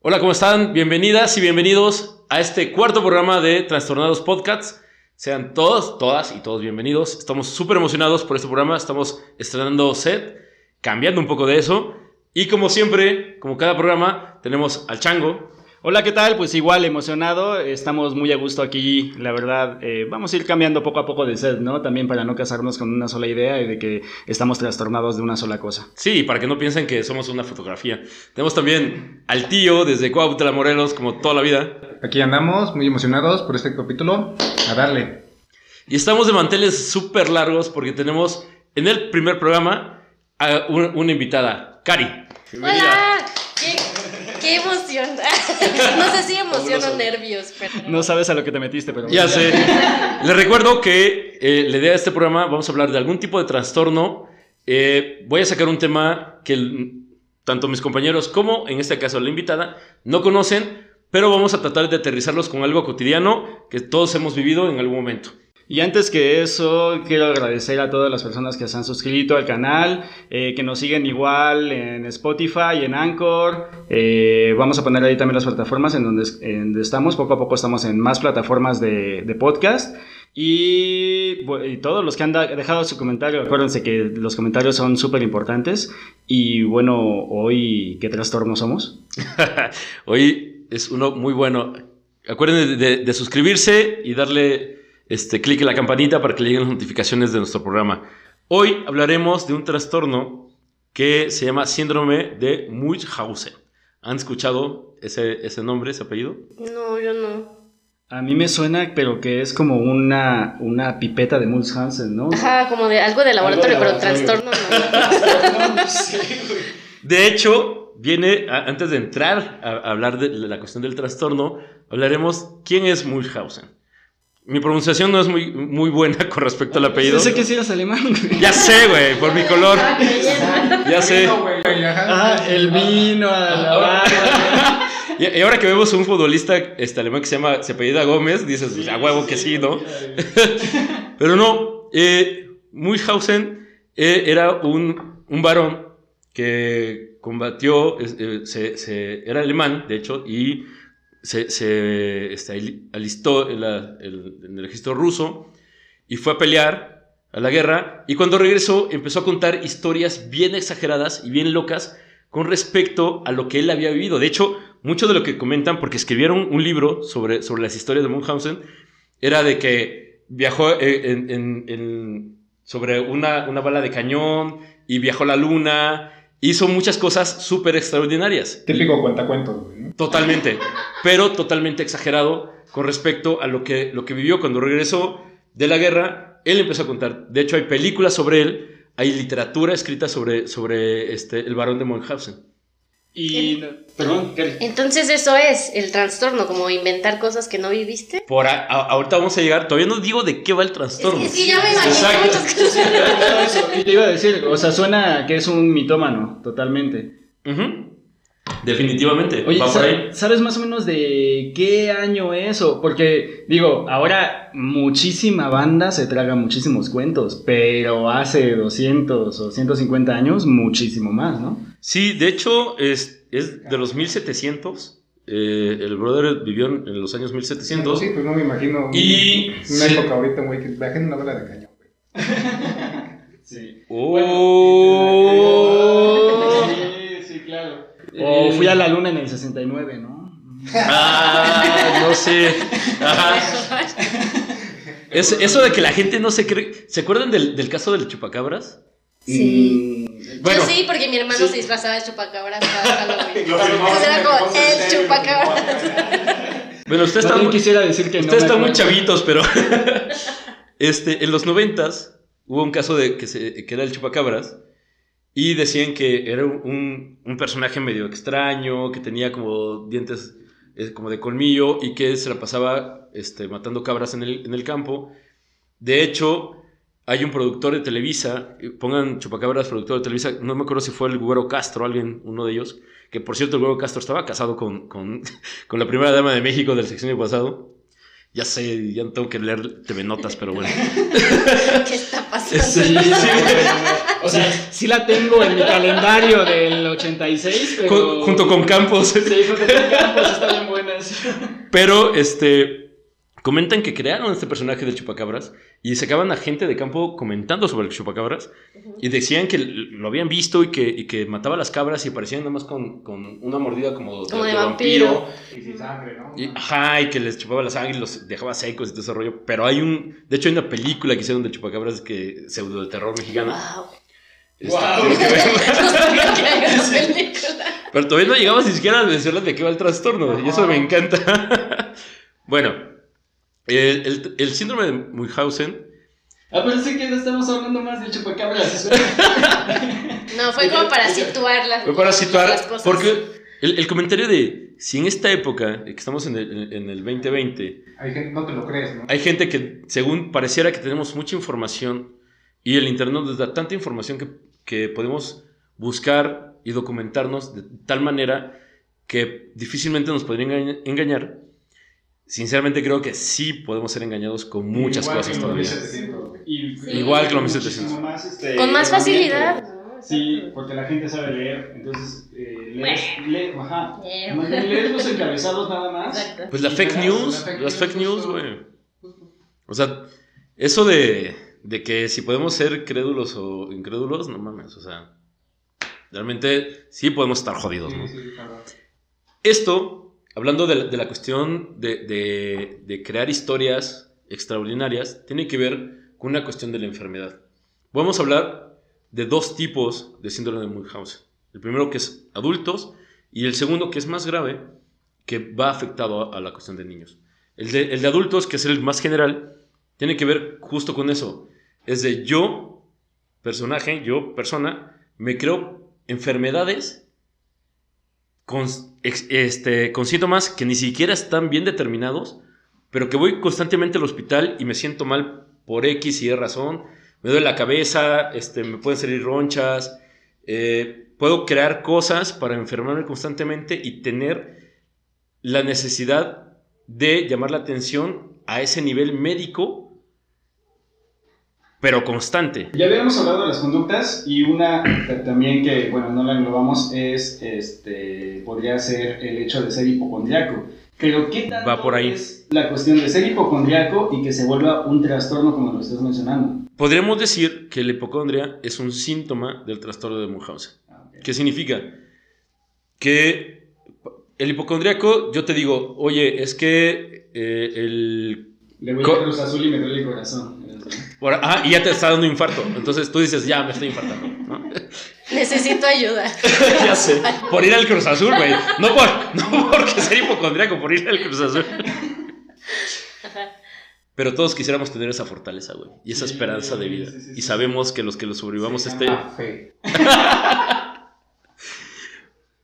Hola, ¿cómo están? Bienvenidas y bienvenidos a este cuarto programa de Trastornados Podcasts. Sean todos, todas y todos bienvenidos. Estamos súper emocionados por este programa. Estamos estrenando set, cambiando un poco de eso. Y como siempre, como cada programa, tenemos al Chango. Hola, ¿qué tal? Pues igual emocionado, estamos muy a gusto aquí, la verdad, eh, vamos a ir cambiando poco a poco de set, ¿no? También para no casarnos con una sola idea y de que estamos trastornados de una sola cosa. Sí, para que no piensen que somos una fotografía. Tenemos también al tío desde Cuautla, Morelos, como toda la vida. Aquí andamos, muy emocionados por este capítulo, a darle. Y estamos de manteles súper largos porque tenemos en el primer programa a una, una invitada, Cari. Hola, qué, qué emoción. No sé si emoción o nervios, pero. No sabes a lo que te metiste, pero... Ya sé. Les recuerdo que eh, la idea de este programa vamos a hablar de algún tipo de trastorno. Eh, voy a sacar un tema que el- tanto mis compañeros como en este caso la invitada no conocen, pero vamos a tratar de aterrizarlos con algo cotidiano que todos hemos vivido en algún momento. Y antes que eso, quiero agradecer a todas las personas que se han suscrito al canal, eh, que nos siguen igual en Spotify, en Anchor. Eh, vamos a poner ahí también las plataformas en donde, estamos. Poco a poco estamos en más plataformas de, podcast. Y, todos los que han dejado su comentario, acuérdense que los comentarios son súper importantes. Y bueno, hoy, ¿qué trastorno somos? Hoy es uno muy bueno. Acuérdense de, de- de suscribirse y darle este, clic en la campanita para que le lleguen las notificaciones de nuestro programa. Hoy hablaremos de un trastorno que se llama síndrome de Munchausen. ¿Han escuchado ese, ese nombre, ese apellido? No, yo no. A mí me suena, pero que es como una, una pipeta de Munchausen, ¿no? Ajá, como de algo de laboratorio, Algo de pero laboratorio. trastorno no. De hecho, viene, a- antes de entrar a, a hablar de la cuestión del trastorno, hablaremos quién es Munchausen. Mi pronunciación no es muy, muy buena con respecto al apellido. Yo sé que sí eres alemán, güey. Ya sé, güey, por mi color. Ya sé. Ah, el vino, a la barra. Y, y ahora que vemos un futbolista este, alemán que se llama, se apellida Gómez, dices, pues, a huevo que sí, ¿no? Pero no, eh, Munchausen eh, era un, un varón que combatió, eh, se, se- era alemán, de hecho, y se, este, ali- alistó en, el- registro ruso y fue a pelear a la guerra. Y cuando regresó, empezó a contar historias bien exageradas y bien locas con respecto a lo que él había vivido. De hecho, mucho de lo que comentan, porque escribieron un libro sobre, sobre las historias de Munchausen, era de que viajó eh, sobre una, una bala de cañón y viajó a la luna. Hizo muchas cosas súper extraordinarias. Típico cuentacuentos, ¿no? Totalmente, pero totalmente exagerado con respecto a lo que, lo que vivió cuando regresó de la guerra. Él empezó a contar. De hecho, hay películas sobre él, hay literatura escrita sobre, sobre este, el varón de Munchausen. Y. Perdón, Kelly. Entonces, eso es el trastorno, como inventar cosas que no viviste. Por a- a- ahorita vamos a llegar, todavía no digo de qué va el trastorno. Es que ya me imaginé Exacto. muchas cosas. Y te iba a decir, o sea, suena que es un mitómano, totalmente. Ujú. Definitivamente, Oye, va por ¿sa- ahí. ¿sabes más o menos de qué año es? Porque, digo, ahora muchísima banda se traga muchísimos cuentos, pero hace 200 o 150 años, muchísimo más, ¿no? Sí, de hecho, es, es de los 1700. eh, el brother vivió en, los años 1700. Sí, pues no me imagino Y- una sí. época ahorita, güey, que una bala de cañón, güey. Sí. Oh. Sí, sí, claro. O fui a la luna en el 69, ¿no? Ah, no sé. Ajá. Es- eso de que la gente no se cree. ¿Se acuerdan del, del caso del chupacabras? Sí. Mm, Bueno, Yo sí, porque mi hermano sí. se disfrazaba de chupacabras para Halloween. Entonces era como el chupacabras. bueno, ustedes están, También quisiera decir que no ustedes me están muy chavitos, pero. este, en los noventas hubo un caso de que, se, que era el chupacabras. Y decían que era un, un personaje medio extraño, que tenía como dientes eh, como de colmillo y que se la pasaba este, matando cabras en el, en el campo. De hecho, hay un productor de Televisa, eh, pongan Chupacabras, productor de Televisa, no me acuerdo si fue el Güero Castro, alguien, uno de ellos, que por cierto el Güero Castro estaba casado con, con, con la primera dama de México del sexenio pasado. Ya sé, ya no tengo que leer TV Notas, pero bueno. ¿Qué está pasando? Sí, Sí, o sea, sí la tengo en mi calendario del 86, pero... Ju- junto con Campos. Sí, junto con Campos, está bien buenas. Pero, este, comentan que crearon este personaje del chupacabras y sacaban a gente de campo comentando sobre el chupacabras y decían que lo habían visto y que, y que mataba las cabras y parecían nada más con, con una mordida como, Como de vampiro. Y sin sangre, ¿no? Y, ajá, y que les chupaba la sangre y los dejaba secos y todo ese rollo. Pero hay un, de hecho hay una película que hicieron del chupacabras que pseudo de terror mexicano. Wow. Que. Pero todavía no llegamos ni siquiera a mencionar de qué va el trastorno, y eso me encanta. bueno, el, el- el síndrome de Munchausen, Ah, pero sí que no estamos hablando más del chupacabras. No, fue como para situar las, fue para situar, las cosas. porque el, el comentario de si en esta época, que estamos en el, en el 2020, Hay gente, no te lo crees, ¿no? hay gente que, según pareciera que tenemos mucha información, y el Internet nos da tanta información que, que podemos buscar y documentarnos de tal manera que difícilmente nos podrían engaña- engañar. Sinceramente creo que sí podemos ser engañados con muchas Igual cosas que todavía. 1700, güey. Y- Sí. Igual que los muchísimo 1700. más, este, Con más facilidad. Sí, porque la gente sabe leer, entonces eh, lees, lee- ajá. Lees los encabezados nada más. Exacto. Pues la fake news, la fake las fake news, güey. O sea, eso de, de que si podemos ser crédulos o incrédulos, no mames, o sea, realmente sí podemos estar jodidos, ¿no? Sí, sí, claro. Esto, hablando de la, de la cuestión de, de- de crear historias extraordinarias, tiene que ver con una cuestión de la enfermedad. Vamos a hablar de dos tipos de síndrome de Munchausen. El primero que es adultos y el segundo que es más grave, que va afectado a, la cuestión de niños. El de, el de adultos, que es el más general, tiene que ver justo con eso. Es de yo, personaje, yo, persona, me creo enfermedades con, este, con síntomas que ni siquiera están bien determinados, pero que voy constantemente al hospital y me siento mal por X y Y razón. Me duele la cabeza, este, me pueden salir ronchas, eh, puedo crear cosas para enfermarme constantemente y tener la necesidad de llamar la atención a ese nivel médico, pero constante. Ya habíamos hablado de las conductas y una ta- también que, bueno, no la englobamos es, este, podría ser el hecho de ser hipocondriaco. Pero ¿qué tanto Va por ahí. es la cuestión de ser hipocondriaco y que se vuelva un trastorno como lo estás mencionando? Podríamos decir que la hipocondria es un síntoma del trastorno de Munchausen. Ah, ok. ¿Qué significa? Que el hipocondriaco, yo te digo, oye, es que eh, el... Le voy a Cruz Azul y me duele el corazón. ah, y ya te está dando infarto. Entonces tú dices, ya me estoy infartando. ¿no? Necesito ayuda. ya sé. Por ir al Cruz Azul, güey. No, por, no porque ser hipocondriaco, por ir al Cruz Azul. Pero todos quisiéramos tener esa fortaleza, güey. Y esa Sí, esperanza de vida. sí, sí, y sabemos que los que lo sobrevivamos este... fe.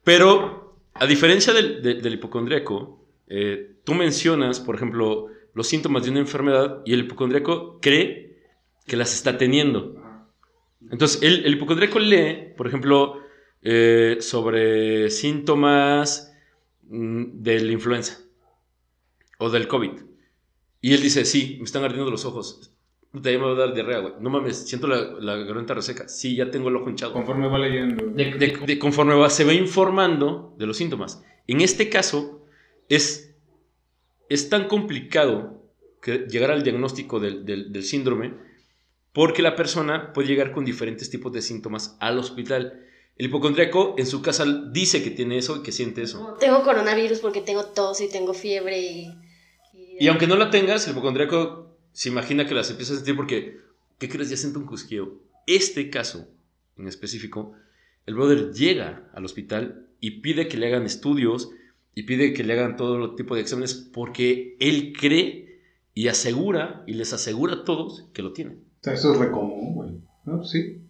Pero, a diferencia del, de- del hipocondríaco, eh, tú mencionas, por ejemplo, los síntomas de una enfermedad y el hipocondríaco cree que las está teniendo. Entonces, el, el hipocondríaco lee, por ejemplo, eh, sobre síntomas mm, de la influenza o del COVID. Y él dice, sí, me están ardiendo los ojos. Te me va a dar diarrea, güey. No mames, siento la, la garganta reseca. Sí, ya tengo el ojo hinchado. Conforme va leyendo. De- De- de- conforme va, se va informando de los síntomas. En este caso, es, es tan complicado que llegar al diagnóstico del, del- del síndrome porque la persona puede llegar con diferentes tipos de síntomas al hospital. El hipocondríaco en su casa dice que tiene eso y que siente eso. Tengo coronavirus porque tengo tos y tengo fiebre y... Y aunque no la tengas, el hipocondríaco se imagina que las empieza a sentir porque, ¿qué crees? Ya siento un cosquillo. Este caso en específico, el brother llega al hospital y pide que le hagan estudios y pide que le hagan todo tipo de exámenes porque él cree y asegura y les asegura a todos que lo tienen. O sea, eso es re común, güey. ¿No? Sí.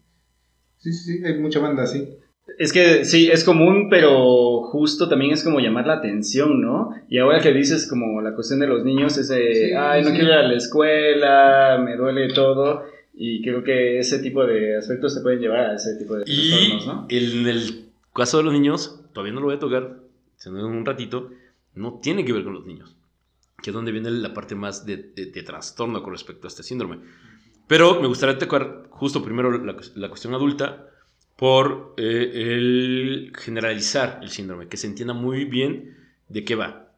Sí, sí, sí. Hay mucha banda así. Es que sí, es común, pero justo también es como llamar la atención, ¿no? Y ahora que dices como la cuestión de los niños es de, Sí, ay, no sí. quiero ir a la escuela, me duele todo. Y creo que ese tipo de aspectos te pueden llevar a ese tipo de trastornos, ¿no? en el caso de los niños, todavía no lo voy a tocar, sino en un ratito, no tiene que ver con los niños, que es donde viene la parte más de, de- de trastorno con respecto a este síndrome. Pero me gustaría tocar justo primero la, la cuestión adulta por eh, el generalizar el síndrome, que se entienda muy bien de qué va.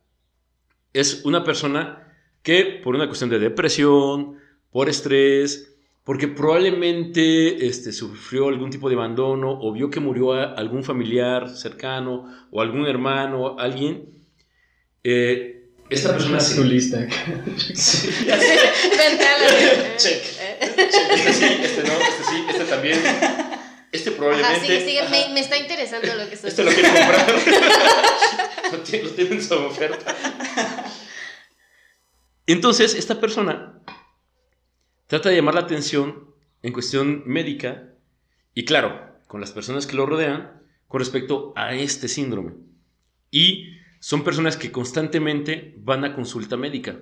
Es una persona que por una cuestión de depresión, por estrés, porque probablemente este, sufrió algún tipo de abandono o vio que murió a algún familiar cercano o algún hermano, alguien. eh, esta persona es tu lista. La- Check. Eh, Este sí, este no, este sí, este también. Este Ajá, probablemente. sigue, sigue. Me, me está interesando lo que estás Este lo comprar. lo, tiene, lo tiene en su oferta. Entonces, esta persona trata de llamar la atención en cuestión médica y, claro, con las personas que lo rodean con respecto a este síndrome. Y son personas que constantemente van a consulta médica.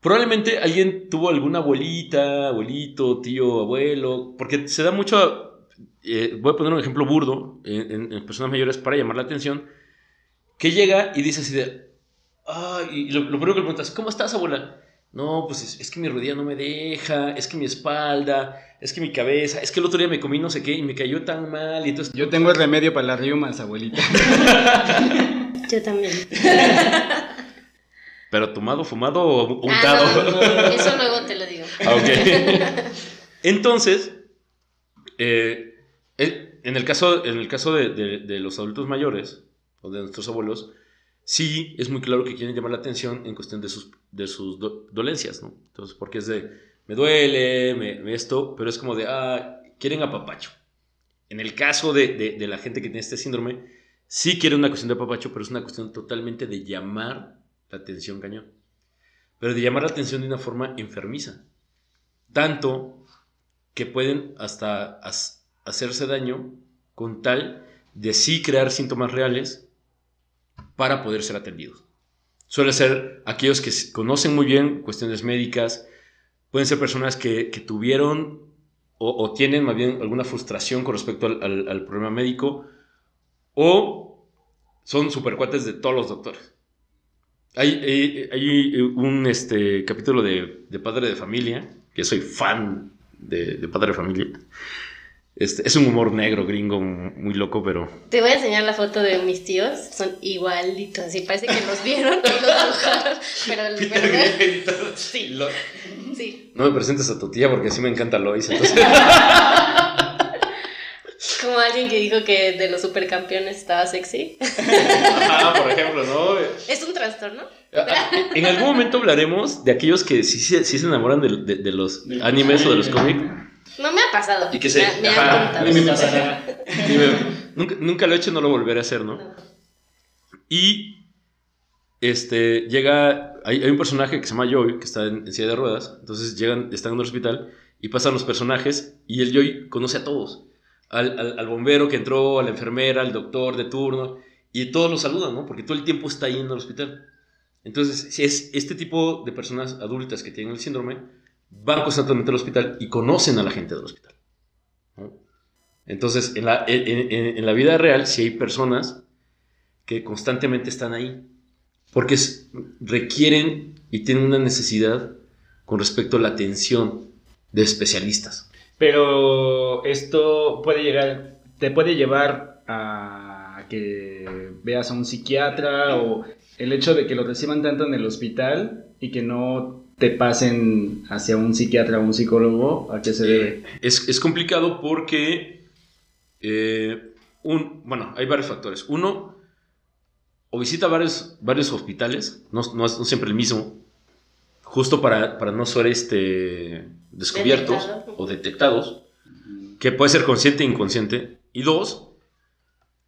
Probablemente alguien tuvo alguna abuelita, abuelito, tío, abuelo, porque se da mucho, eh, voy a poner un ejemplo burdo en, en- en personas mayores para llamar la atención, que llega y dice así de, "Ay", y lo, lo primero que le preguntas, ¿cómo estás, abuela? No, pues es, es que mi rodilla no me deja, es que mi espalda, es que mi cabeza, es que el otro día me comí no sé qué y me cayó tan mal y entonces... Yo tengo el remedio para las riumas, abuelita. Yo también. Pero tomado, fumado o Ah, untado. no, no, eso luego te lo digo. Ah, ok. Entonces, eh, en el caso, en el caso de, de- de los adultos mayores, o de nuestros abuelos, sí es muy claro que quieren llamar la atención en cuestión de sus, de sus do- dolencias, ¿no? Entonces, porque es de, me duele, me, me esto, pero es como de, ah, quieren apapacho. En el caso de, de- de la gente que tiene este síndrome, sí quiere una cuestión de apapacho, pero es una cuestión totalmente de llamar la atención cañón. Pero de llamar la atención de una forma enfermiza. Tanto que pueden hasta has- hacerse daño con tal de sí crear síntomas reales para poder ser atendidos. Suele ser aquellos que conocen muy bien cuestiones médicas, pueden ser personas que, tuvieron o, tienen más bien alguna frustración con respecto al, al- al problema médico, o son supercuates de todos los doctores. Hay, hay- hay un este, capítulo de, de Padre de Familia, que soy fan de, de Padre de Familia. Este, es un humor negro, gringo, muy loco, pero... Te voy a enseñar la foto de mis tíos. Son igualitos. Así parece que los vieron y los dibujaron. Pero. Sí. Lo- Sí. No me presentes a tu tía porque así me encanta Lois. Entonces... Como alguien que dijo que de los supercampeones estaba sexy. Ajá, por ejemplo, ¿no? ¿Es un trastorno? En algún momento hablaremos de aquellos que sí, se- sí se enamoran de, de- de los animes o de los cómics. No me ha pasado. Y que se- Me, me ajá, han pasará. Nunca, nunca lo he hecho, no lo volveré a hacer, ¿no? No. Y este, llega, hay, hay un personaje que se llama Joy, que está en, en silla de ruedas, entonces llegan, están en el hospital y pasan los personajes y el Joy conoce a todos, al, al- al bombero que entró, a la enfermera, al doctor de turno, y todos lo saludan, ¿no? Porque todo el tiempo está ahí en el hospital. Entonces, si es este tipo de personas adultas que tienen el síndrome, van constantemente al hospital y conocen a la gente del hospital. ¿no? Entonces, en la, en- en- en la vida real, sí hay personas que constantemente están ahí, porque es- requieren y tienen una necesidad con respecto a la atención de especialistas. Pero esto puede llegar, te puede llevar a que veas a un psiquiatra o el hecho de que lo reciban tanto en el hospital y que no te pasen hacia un psiquiatra o un psicólogo, ¿a qué se debe? Es, es complicado porque, eh, un, bueno, hay varios factores. Uno, o visita varios, varios hospitales, no, no es no siempre el mismo, justo para, para no ser este, descubiertos Detectado. o detectados, que puede ser consciente e inconsciente. Y dos,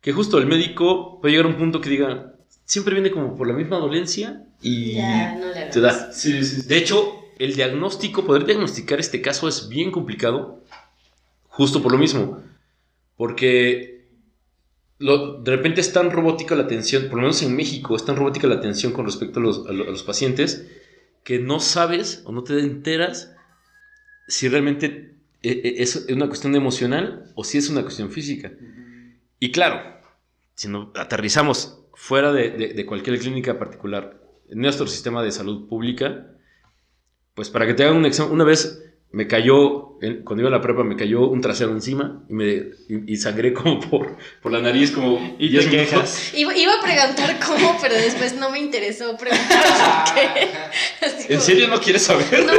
que justo el médico puede llegar a un punto que diga, siempre viene como por la misma dolencia y Ya, no le te da. Sí, sí, De hecho, el diagnóstico, poder diagnosticar este caso es bien complicado, justo por lo mismo, porque lo- de repente es tan robótica la atención, por lo menos en México, es tan robótica la atención con respecto a los, a lo- a los pacientes, que no sabes o no te enteras si realmente eh, eh, es una cuestión emocional o si es una cuestión física. Y claro, si no aterrizamos fuera de, de, de cualquier clínica particular, en nuestro sistema de salud pública, pues para que te hagan un examen, una vez me cayó, en- cuando iba a la prepa, me cayó un trasero encima y, me, y, y sangré como por, por la nariz, como Y 10 te quejas. Iba, iba a preguntar cómo, pero después no me interesó preguntar por qué. Así ¿En como- serio no quieres saber? No.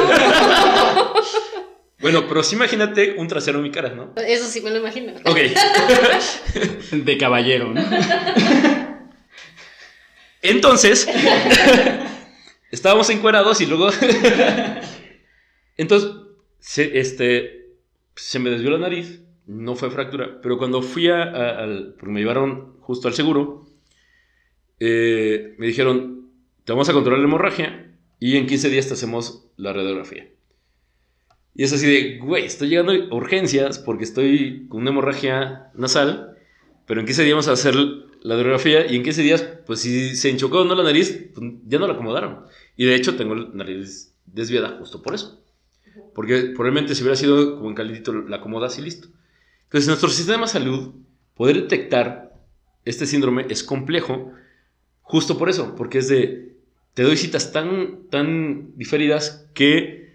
Bueno, pero sí imagínate un trasero en mi cara, ¿no? Eso sí me lo imagino. Ok. De caballero, ¿no? Entonces, estábamos encuerados y luego. Entonces, se, este, se me desvió la nariz, no fue fractura, pero cuando fui a, al. Porque me llevaron justo al seguro, eh, me dijeron: Te vamos a controlar la hemorragia y en 15 días te hacemos la radiografía. Y es así de, güey, estoy llegando a urgencias porque estoy con una hemorragia nasal, pero en 15 días vamos a hacer la radiografía y en 15 días, pues si se enchocó o no la nariz, pues, ya no la acomodaron. Y de hecho tengo la nariz desviada justo por eso. Porque probablemente si hubiera sido como en caldito, la acomodas y listo. Entonces, nuestro sistema de salud, poder detectar este síndrome es complejo justo por eso, porque es de, te doy citas tan, tan diferidas que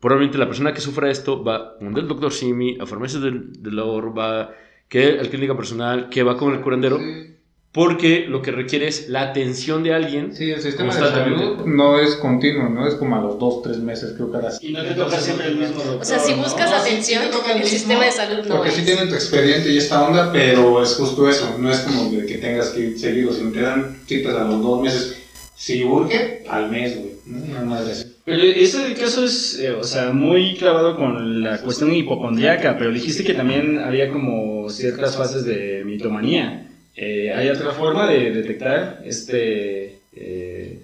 probablemente la persona que sufra esto va donde el doctor Simi, a farmacias del, del labor, va que al clínica personal, que va con el curandero, Sí, porque lo que requiere es la atención de alguien. sí, el sistema de salud no es continuo, ¿no? Es como a los dos, tres meses, creo que ahora sí. Y no te toca siempre el mismo doctor. O sea, si ¿no? buscas No, atención, toca el el mismo, sistema de salud no Porque es. sí tienen tu expediente y esta onda, pero es justo eso. No es como de que tengas que ir seguido, sino te dan citas a los dos meses. Si urge, al mes, güey. ¿No? Pero ese caso es, eh, o sea, muy clavado con la cuestión hipocondriaca, pero dijiste que también había como ciertas fases de mitomanía. Eh, ¿Hay otra forma de detectar este eh,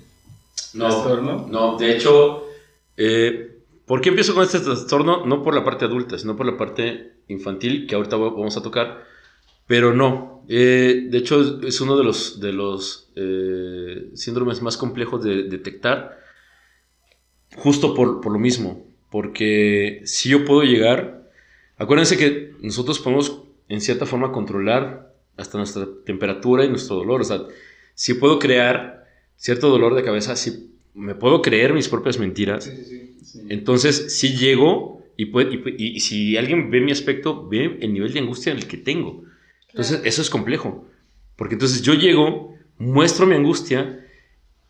trastorno? No, de hecho, eh, ¿por qué empiezo con este trastorno? No por la parte adulta, sino por la parte infantil, que ahorita va- vamos a tocar, pero no. Eh, de hecho, es, es uno de los, de los eh, síndromes más complejos de detectar, justo por, por lo mismo, porque si yo puedo llegar, acuérdense que nosotros podemos en cierta forma controlar hasta nuestra temperatura y nuestro dolor, o sea, si puedo crear cierto dolor de cabeza, si me puedo creer mis propias mentiras, Sí, sí, sí. Sí. entonces si llego y, puede- y pu- y- y si alguien ve mi aspecto, ve el nivel de angustia en el que tengo. Entonces Claro. eso es complejo, porque entonces yo llego, muestro mi angustia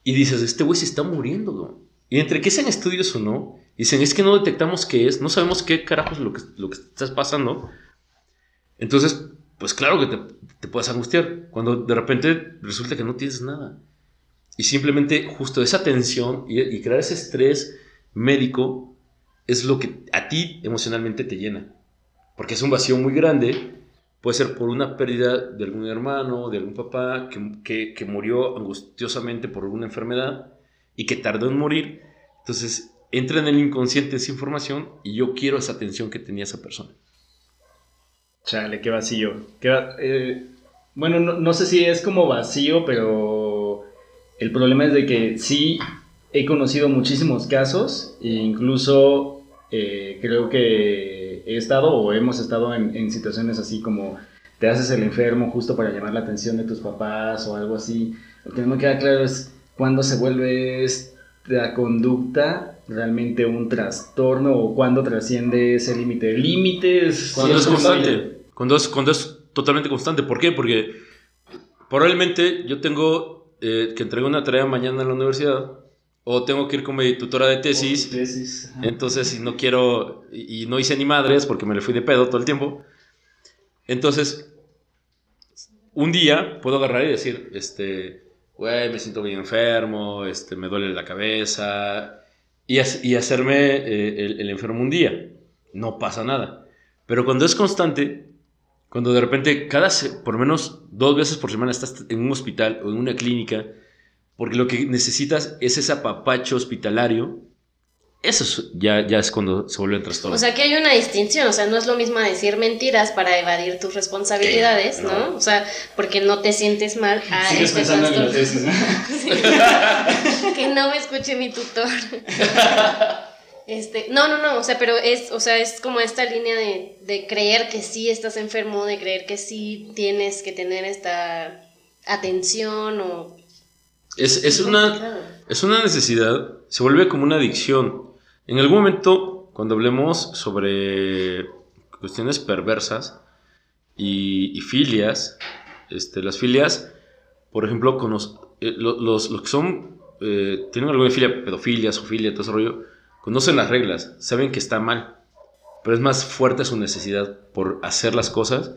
y dices, este güey se está muriendo. ¿no? Y entre que sean estudios o no, dicen, es que no detectamos qué es, no sabemos qué carajos es lo que, lo que estás pasando. Entonces, pues claro que te, te puedes angustiar cuando de repente resulta que no tienes nada. Y simplemente justo esa tensión y, crear ese estrés médico es lo que a ti emocionalmente te llena. Porque es un vacío muy grande. Puede ser por una pérdida de algún hermano, de algún papá que- que murió angustiosamente por alguna enfermedad y que tardó en morir. Entonces entra en el inconsciente esa información y yo quiero esa atención que tenía esa persona. Chale, qué vacío. Eh, bueno, no, no sé si es como vacío, pero el problema es de que sí he conocido muchísimos casos e incluso eh, creo que he estado o hemos estado en, en situaciones así como te haces el enfermo justo para llamar la atención de tus papás o algo así. Lo que no me queda claro es cuándo se vuelve esta conducta realmente un trastorno o cuándo trasciende ese límite. El límite es Cuando es constante. Cuando es, cuando es totalmente constante. ¿Por qué? Porque probablemente yo tengo eh, que entregar una tarea mañana en la universidad o tengo que ir con mi tutora de tesis. Tesis. ajá. Entonces, si no quiero y y no hice ni madres porque me le fui de pedo todo el tiempo. Entonces, un día puedo agarrar y decir, este, güey, me siento bien enfermo, este, me duele la cabeza y, hac- y hacerme eh, el, enfermo un día. No pasa nada. Pero cuando es constante, cuando de repente cada, por menos dos veces por semana estás en un hospital o en una clínica, porque lo que necesitas es ese apapacho hospitalario, eso es- ya, ya es cuando se vuelve trastorno. O sea que hay una distinción, o sea, no es lo mismo decir mentiras para evadir tus responsabilidades, ¿no? O sea, porque no te sientes mal a Sigues este pensando en la tesis, ¿no? Sí. que no me escuche mi tutor. Este, no, no, no, o sea, pero es, o sea, es como esta línea de, de creer que sí estás enfermo, de creer que sí tienes que tener esta atención o... Es, es, una, es una necesidad, se vuelve como una adicción. En algún momento, cuando hablemos sobre cuestiones perversas y, y filias, este, las filias, por ejemplo, con los, eh, lo- los, los que son, eh, tienen alguna filia, pedofilia, zoofilia, todo ese rollo, conocen las reglas, saben que está mal, pero es más fuerte su necesidad por hacer las cosas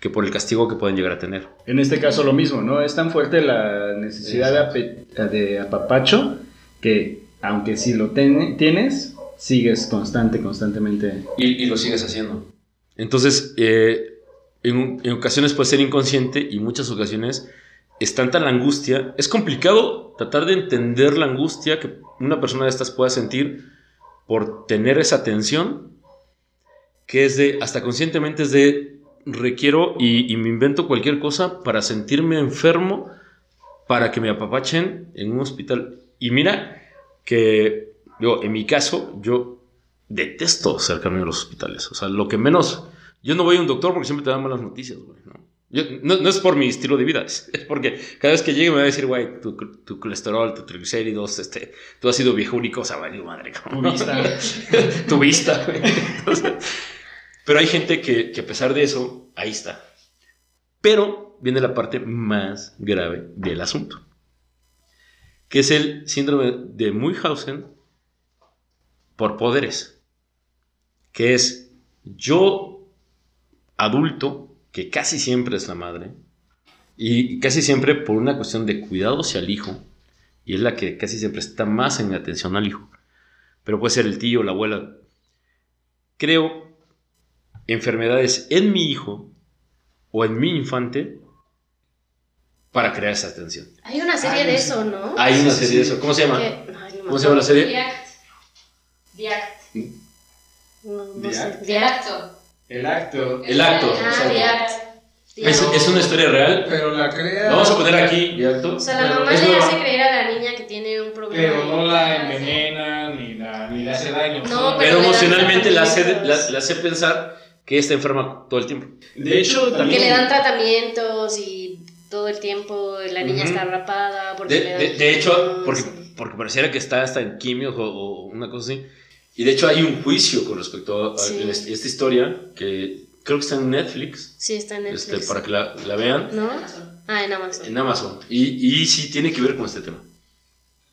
que por el castigo que pueden llegar a tener. En este caso lo mismo, ¿no? Es tan fuerte la necesidad de, de apapacho que aunque si lo tienes, sigues constante, constantemente. Y, y lo sigues haciendo. Entonces, eh, en, en ocasiones puede ser inconsciente y muchas ocasiones es tanta la angustia. Es complicado tratar de entender la angustia que una persona de estas pueda sentir por tener esa tensión, que es de, hasta conscientemente es de, requiero y, y me invento cualquier cosa para sentirme enfermo, para que me apapachen en un hospital. Y mira que, yo, en mi caso, yo detesto acercarme a los hospitales. O sea, lo que menos. Yo no voy a un doctor porque siempre te dan malas noticias, güey. ¿no? Yo- no, no es por mi estilo de vida, es, porque cada vez que llegue me va a decir, güey, tu, tu colesterol, tu triglicéridos, este, tú has sido viejo único, o sea, valió madre, Tu cabrón. vista. tu vista, güey. Entonces, pero hay gente que, que a pesar de eso, ahí está. Pero viene la parte más grave del asunto, que es el síndrome de Munchausen por poderes, que es yo adulto, que casi siempre es la madre, y casi siempre por una cuestión de cuidado hacia el hijo, y es la que casi siempre está más en atención al hijo, pero puede ser el tío, la abuela. Creo enfermedades en mi hijo o en mi infante para crear esa atención. Hay una serie Ay, de eso, ¿no? Hay una sí, serie sí. de eso. ¿Cómo se llama? Que- ay, no ¿Cómo se llama la serie? Diact. Diact. No, no ¿Diac? sé. El acto. El acto. El acto, Ah, exacto. Diac. Es, una historia real. Pero la crea. La vamos a poner aquí, acto. O sea, la Pero mamá le hace creer a la niña que tiene un problema. Pero no la envenena ni, la, ni le hace daño. No, Pero emocionalmente la hace, la, la hace pensar que está enferma todo el tiempo. De hecho, Porque también. le dan tratamientos y todo el tiempo la niña Ujú. está rapada. Porque De, de- de hecho, porque, y- porque pareciera que está hasta en quimios o, o una cosa así. Y de hecho hay un juicio con respecto a, a Sí. esta esta historia que creo que está en Netflix, Sí, está en Netflix. este, para que la, la vean, ¿No? Ah, en Amazon. en Amazon. Y, y sí tiene que ver con este tema.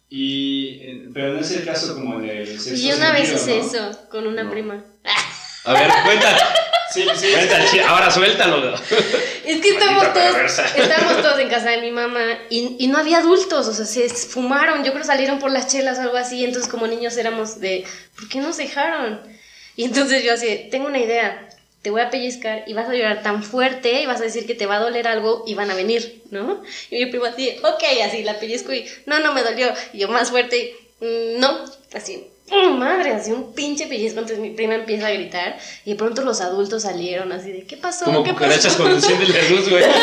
Y, pero no es el caso como sexto Y yo una vez sentido, hice ¿no? eso con una No. prima. A ver, cuenta, Sí, sí. ahora suéltalo. Es que Maldita todos, estábamos todos en casa de mi mamá y, y no había adultos, o sea, se fumaron, yo creo salieron por las chelas o algo así, entonces como niños éramos de, ¿por qué nos dejaron? Y entonces yo así, tengo una idea, te voy a pellizcar y vas a llorar tan fuerte y vas a decir que te va a doler algo y van a venir, ¿no? Y mi prima así, ok, así la pellizco y, no, no me dolió, y yo más fuerte, y, "Mm, no, así, "Oh, madre, así un pinche pellizco, entonces mi prima empieza a gritar y de pronto los adultos salieron así de, ¿qué pasó? Como ¿Qué cucarachas pasó?" con enciende la luz, güey.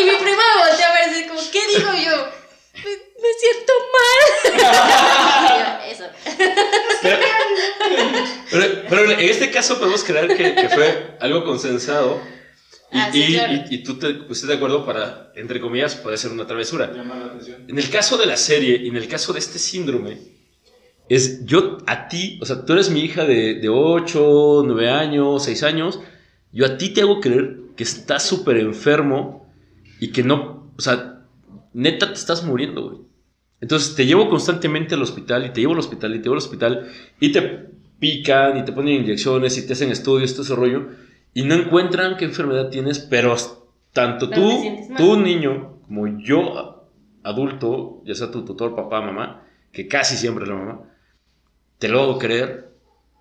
Y mi prima me volteó a ver así como, ¿qué digo yo? Me, me siento mal. Y yo, Eso. Pero, pero- pero en este caso podemos creer que, que fue algo consensado. Y, Ah, sí, y- claro. y- y tú te pusiste de acuerdo para, entre comillas, puede ser una travesura. Llama la atención. En el caso de la serie y en el caso de este síndrome, es yo a ti, o sea, tú eres mi hija de, de 8, 9 años, 6 años, yo a ti te hago creer que estás súper enfermo y que no, o sea, neta te estás muriendo, güey. Entonces te llevo constantemente al hospital y te llevo al hospital y te llevo al hospital y te pican y te ponen inyecciones y te hacen estudios, todo ese rollo, y no encuentran qué enfermedad tienes, pero tanto Pero tú, tú niño, como yo adulto, ya sea tu tutor, papá, mamá, que casi siempre es la mamá, te lo hago creer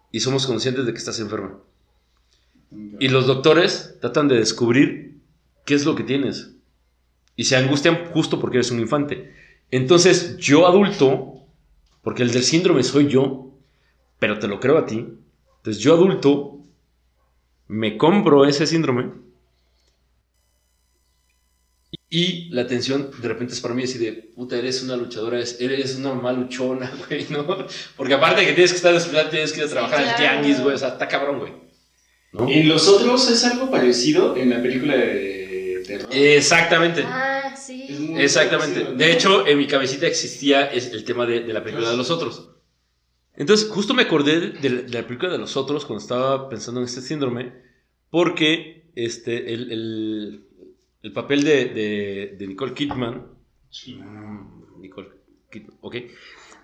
y somos conscientes de que estás enferma. Y los doctores tratan de descubrir qué es lo que tienes. Y se angustian justo porque eres un infante. Entonces, yo adulto, porque el del síndrome soy yo, pero te lo creo a ti. Entonces, yo adulto, me compro ese síndrome. Y la atención de repente es para mí así de, puta, eres una luchadora, es- eres una mamá luchona, güey, ¿no? Porque aparte de que tienes que estar despertado, tienes que ir a trabajar al claro. tianguis, güey, o sea, está cabrón, güey. ¿No? En los otros es algo parecido en la película de terror. Exactamente. Ah, sí. Exactamente. parecido, ¿no? De hecho, en mi cabecita existía el tema de, de la película de los otros. Entonces, justo me acordé de, la- de la película de los otros cuando estaba pensando en este síndrome, porque este, el, el- el papel de, de- de Nicole Kidman, mm, Nicole Kidman, ok,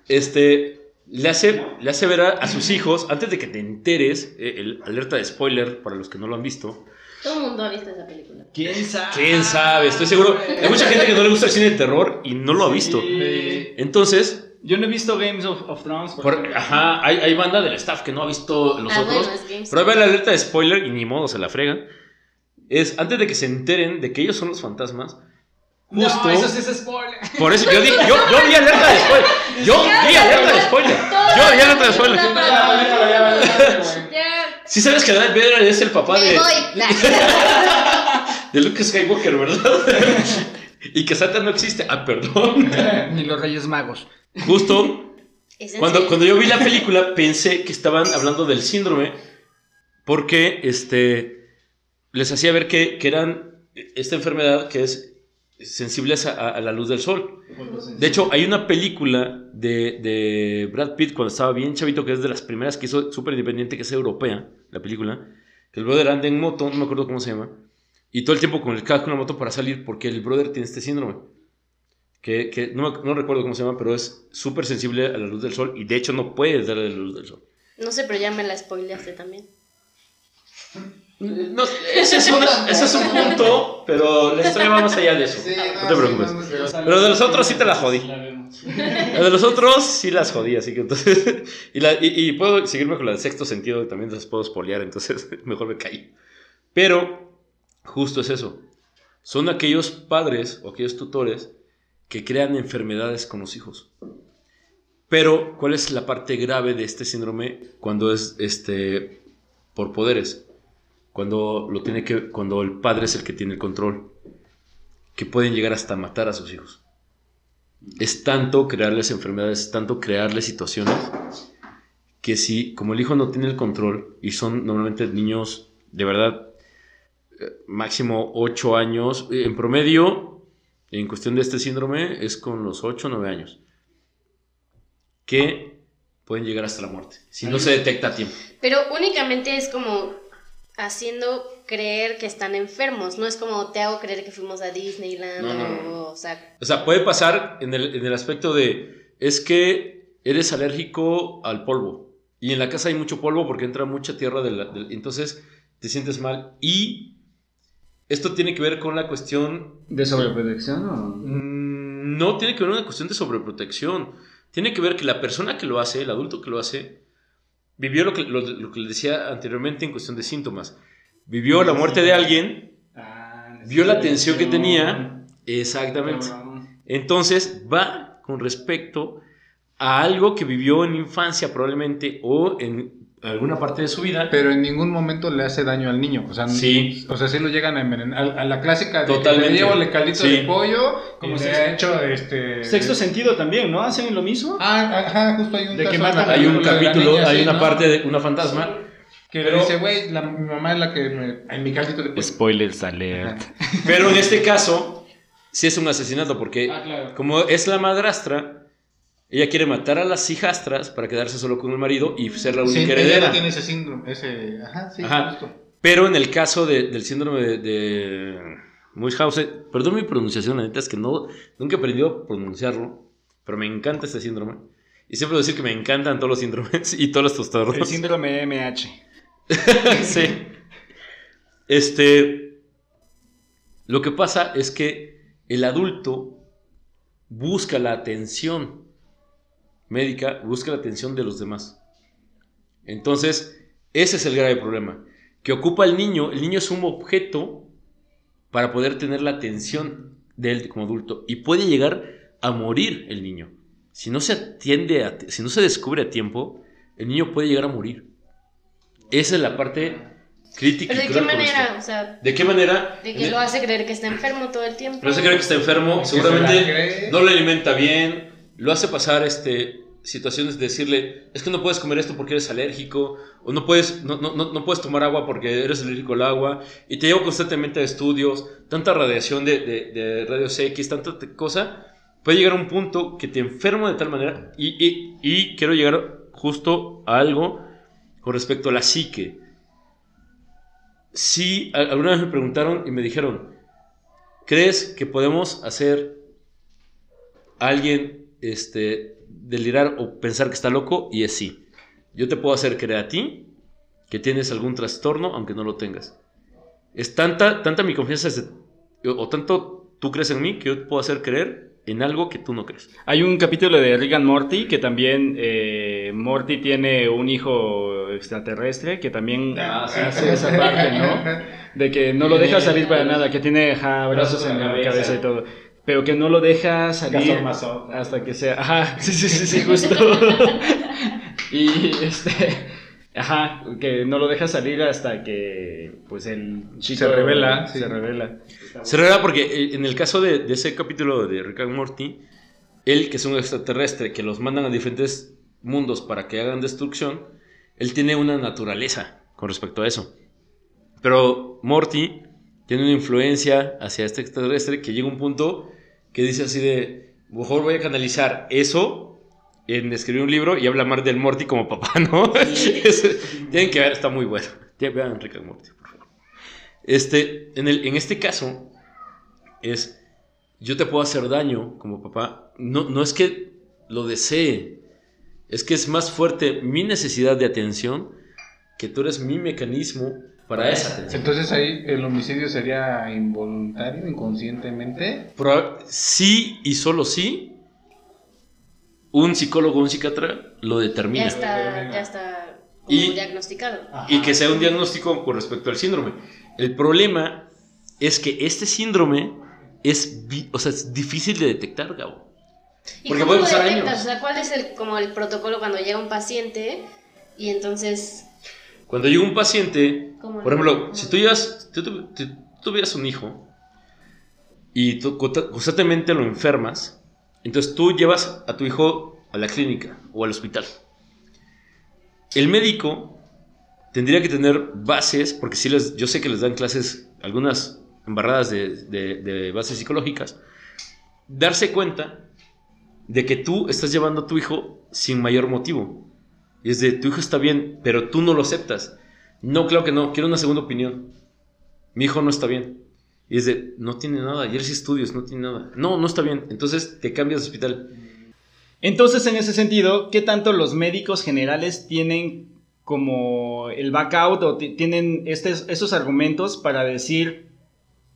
este, le hace, le hace ver a, a sus hijos, antes de que te enteres, eh, el alerta de spoiler para los que no lo han visto, Todo el mundo ha visto esa película. ¿Quién sabe? quién sabe, estoy seguro, hay mucha gente que no le gusta el cine de terror y no lo ha visto. Sí. Entonces, Yo no he visto Games of, of Thrones. por ajá, hay, hay banda del staff que no ha visto los Ah, otros. bueno, pero ahí va la alerta de spoiler y ni modo se la fregan. Es antes de que se enteren de que ellos son los fantasmas. Justo. No, eso sí es spoiler. Por eso yo dije, yo, yo vi alerta de spoiler. Yo vi alerta de spoiler. Yo vi alerta de spoiler. Sí sabes que Darth Vader es el papá de, de Luke Skywalker, ¿verdad? y que Satan no existe. Ah, perdón. Ni los Reyes Magos. Justo ¿Es en Cuando, cuando yo vi la película pensé que estaban hablando del síndrome porque este, les hacía ver que, que eran esta enfermedad que es sensibles a, la luz del sol. De hecho, hay una película de, Brad Pitt cuando estaba bien chavito, que es de las primeras que hizo súper independiente, que es europea, la película, que el brother anda en moto, no me acuerdo cómo se llama, y todo el tiempo con el casco en la moto para salir porque el brother tiene este síndrome. Que, que no, no recuerdo cómo se llama, pero es súper sensible a la luz del sol y de hecho no puede darle la luz del sol. No sé, pero ya me la spoileaste también. No, ese, es una- ese es un punto, pero la historia va más allá de eso. Sí, no te preocupes. no. Pero de los otros sí te la jodí. La de los otros sí las jodí, así que entonces. Y, la- y- y puedo seguirme con la del sexto sentido, que también las puedo espolear, entonces mejor me caí. Pero, justo es eso. Son aquellos padres o aquellos tutores que crean enfermedades con los hijos. Pero, ¿cuál es la parte grave de este síndrome cuando es este por poderes? Cuando lo tiene que, cuando el padre es el que tiene el control, que pueden llegar hasta matar a sus hijos es tanto crearles enfermedades, es tanto crearles situaciones, que si, como el hijo no tiene el control, y son normalmente niños de verdad, eh, máximo 8 años, eh, en promedio, en cuestión de este síndrome, es con los 8 o 9 años, que pueden llegar hasta la muerte, si no se detecta a tiempo. Pero únicamente es como haciendo creer que están enfermos. No es como te hago creer que fuimos a Disneyland No, no, o, o sea, O sea, puede pasar en el, en el aspecto de, es que eres alérgico al polvo. Y en la casa hay mucho polvo porque entra mucha tierra, de la- del- entonces te sientes mal. Y esto tiene que ver con la cuestión, ¿De sobreprotección o...? mm, no tiene que ver con una cuestión de sobreprotección. Tiene que ver que la persona que lo hace, el adulto que lo hace, vivió lo que, lo, lo que le decía anteriormente en cuestión de síntomas. Vivió la muerte de alguien, Ah, vio la tensión que tenía, exactamente. Entonces va con respecto a algo que vivió en infancia probablemente o en alguna parte de su vida. Pero en ningún momento le hace daño al niño. O sea, Sí. o sea sí lo llegan a envenenar. A, a la clásica de Totalmente. que le llevo el caldito Sí. de pollo, como Y se ha hecho este. Sexto sentido también, ¿no? ¿Hacen lo mismo? Ah, ajá, justo hay un De caso matan Hay un capítulo, niña, hay sí, una ¿no? parte de una fantasma. Que Pero- le dice, güey, la- mi mamá es la que me, en mi caldito de pollo. Spoilers alert. Pero en este caso, sí es un asesinato porque Ah, claro. como es la madrastra, ella quiere matar a las hijastras para quedarse solo con el marido y ser la única Sí, ella heredera. no tiene ese síndrome, ese, ajá, sí, Ajá. justo. Pero en el caso de- del síndrome de, de Munchausen, perdón mi pronunciación, la neta es que no, nunca he aprendido a pronunciarlo, pero me encanta este síndrome. Y siempre voy a decir que me encantan todos los síndromes y todos los trastornos. El síndrome MH. sí. Este. Lo que pasa es que el adulto busca la atención médica, busca la atención de los demás. Entonces, ese es el grave problema. Que ocupa el niño, el niño es un objeto para poder tener la atención de él como adulto. Y puede llegar a morir el niño. Si no se atiende, a- si no se descubre a tiempo, el niño puede llegar a morir. Esa es la parte crítica ¿Pero y de qué manera? esto. O sea, ¿De qué manera? de que lo hace creer que está enfermo todo el tiempo. Lo hace creer que está enfermo, se seguramente no lo alimenta bien, lo hace pasar este, situaciones de decirle, es que no puedes comer esto porque eres alérgico, o no puedes, no, no, no, puedes tomar agua porque eres alérgico al agua, y te llevo constantemente a estudios, tanta radiación de, de, de radios X, tanta cosa, puede llegar a un punto que te enferma de tal manera, y, y, quiero llegar justo a algo con respecto a la psique. Sí, alguna vez me preguntaron y me dijeron, ¿crees que podemos hacer a alguien este, delirar o pensar que está loco? Y es sí. Yo te puedo hacer creer a ti que tienes algún trastorno, aunque no lo tengas. Es tanta, tanta mi confianza, es de- o tanto tú crees en mí, que yo te puedo hacer creer en algo que tú no crees. Hay un capítulo de Rick and Morty que también eh, Morty tiene un hijo extraterrestre que también Ah, sí. hace esa parte, ¿no? De que no lo deja salir para nada, que tiene ajá, brazos en la cabeza y todo. Pero que no lo deja salir hasta que sea. Ajá, sí, sí, sí, sí, justo. y este. Ajá, que no lo deja salir hasta que pues el chico Se revela, Se sí. revela. Se revela porque eh, en el caso de, de ese capítulo de Rick and Morty, él, que es un extraterrestre, que los mandan a diferentes mundos para que hagan destrucción, él tiene una naturaleza con respecto a eso. Pero Morty tiene una influencia hacia este extraterrestre que llega a un punto que dice así de, mejor voy a canalizar eso en escribir un libro y habla más del Morty como papá, ¿no? Tienen que ver, está muy bueno. Vean Rick and Morty, por favor. Este, en, el, en este caso, es, yo te puedo hacer daño como papá. No, no es que lo desee, es que es más fuerte mi necesidad de atención que tú eres mi mecanismo para esa atención. Entonces ahí el homicidio sería involuntario, inconscientemente. Proba- sí y solo sí, un psicólogo o un psiquiatra lo determina. Ya está, ya está como Y- diagnosticado. y que sea un diagnóstico con respecto al síndrome. El problema es que este síndrome es, o sea, es difícil de detectar, Gabo. ¿Y Porque cómo puede pasar detectas? años. O sea, ¿cuál es el, como el protocolo cuando llega un paciente y entonces... Cuando llega un paciente, ¿Cómo por lo- ejemplo, si tú, llevas, tú, tu- tú tuvieras un hijo y tú consta- constantemente lo enfermas, entonces tú llevas a tu hijo a la clínica o al hospital. El médico tendría que tener bases, porque sí les, yo sé que les dan clases, algunas embarradas de, de- de bases psicológicas, darse cuenta de que tú estás llevando a tu hijo sin mayor motivo. Y es de, tu hijo está bien, pero tú no lo aceptas. No, claro que no, quiero una segunda opinión. Mi hijo no está bien. Y es de, no tiene nada, ayer sí estudios, no tiene nada. No, no está bien. Entonces te cambias de hospital. Entonces, en ese sentido, ¿qué tanto los médicos generales tienen como el backout o ti- tienen estes- esos argumentos para decir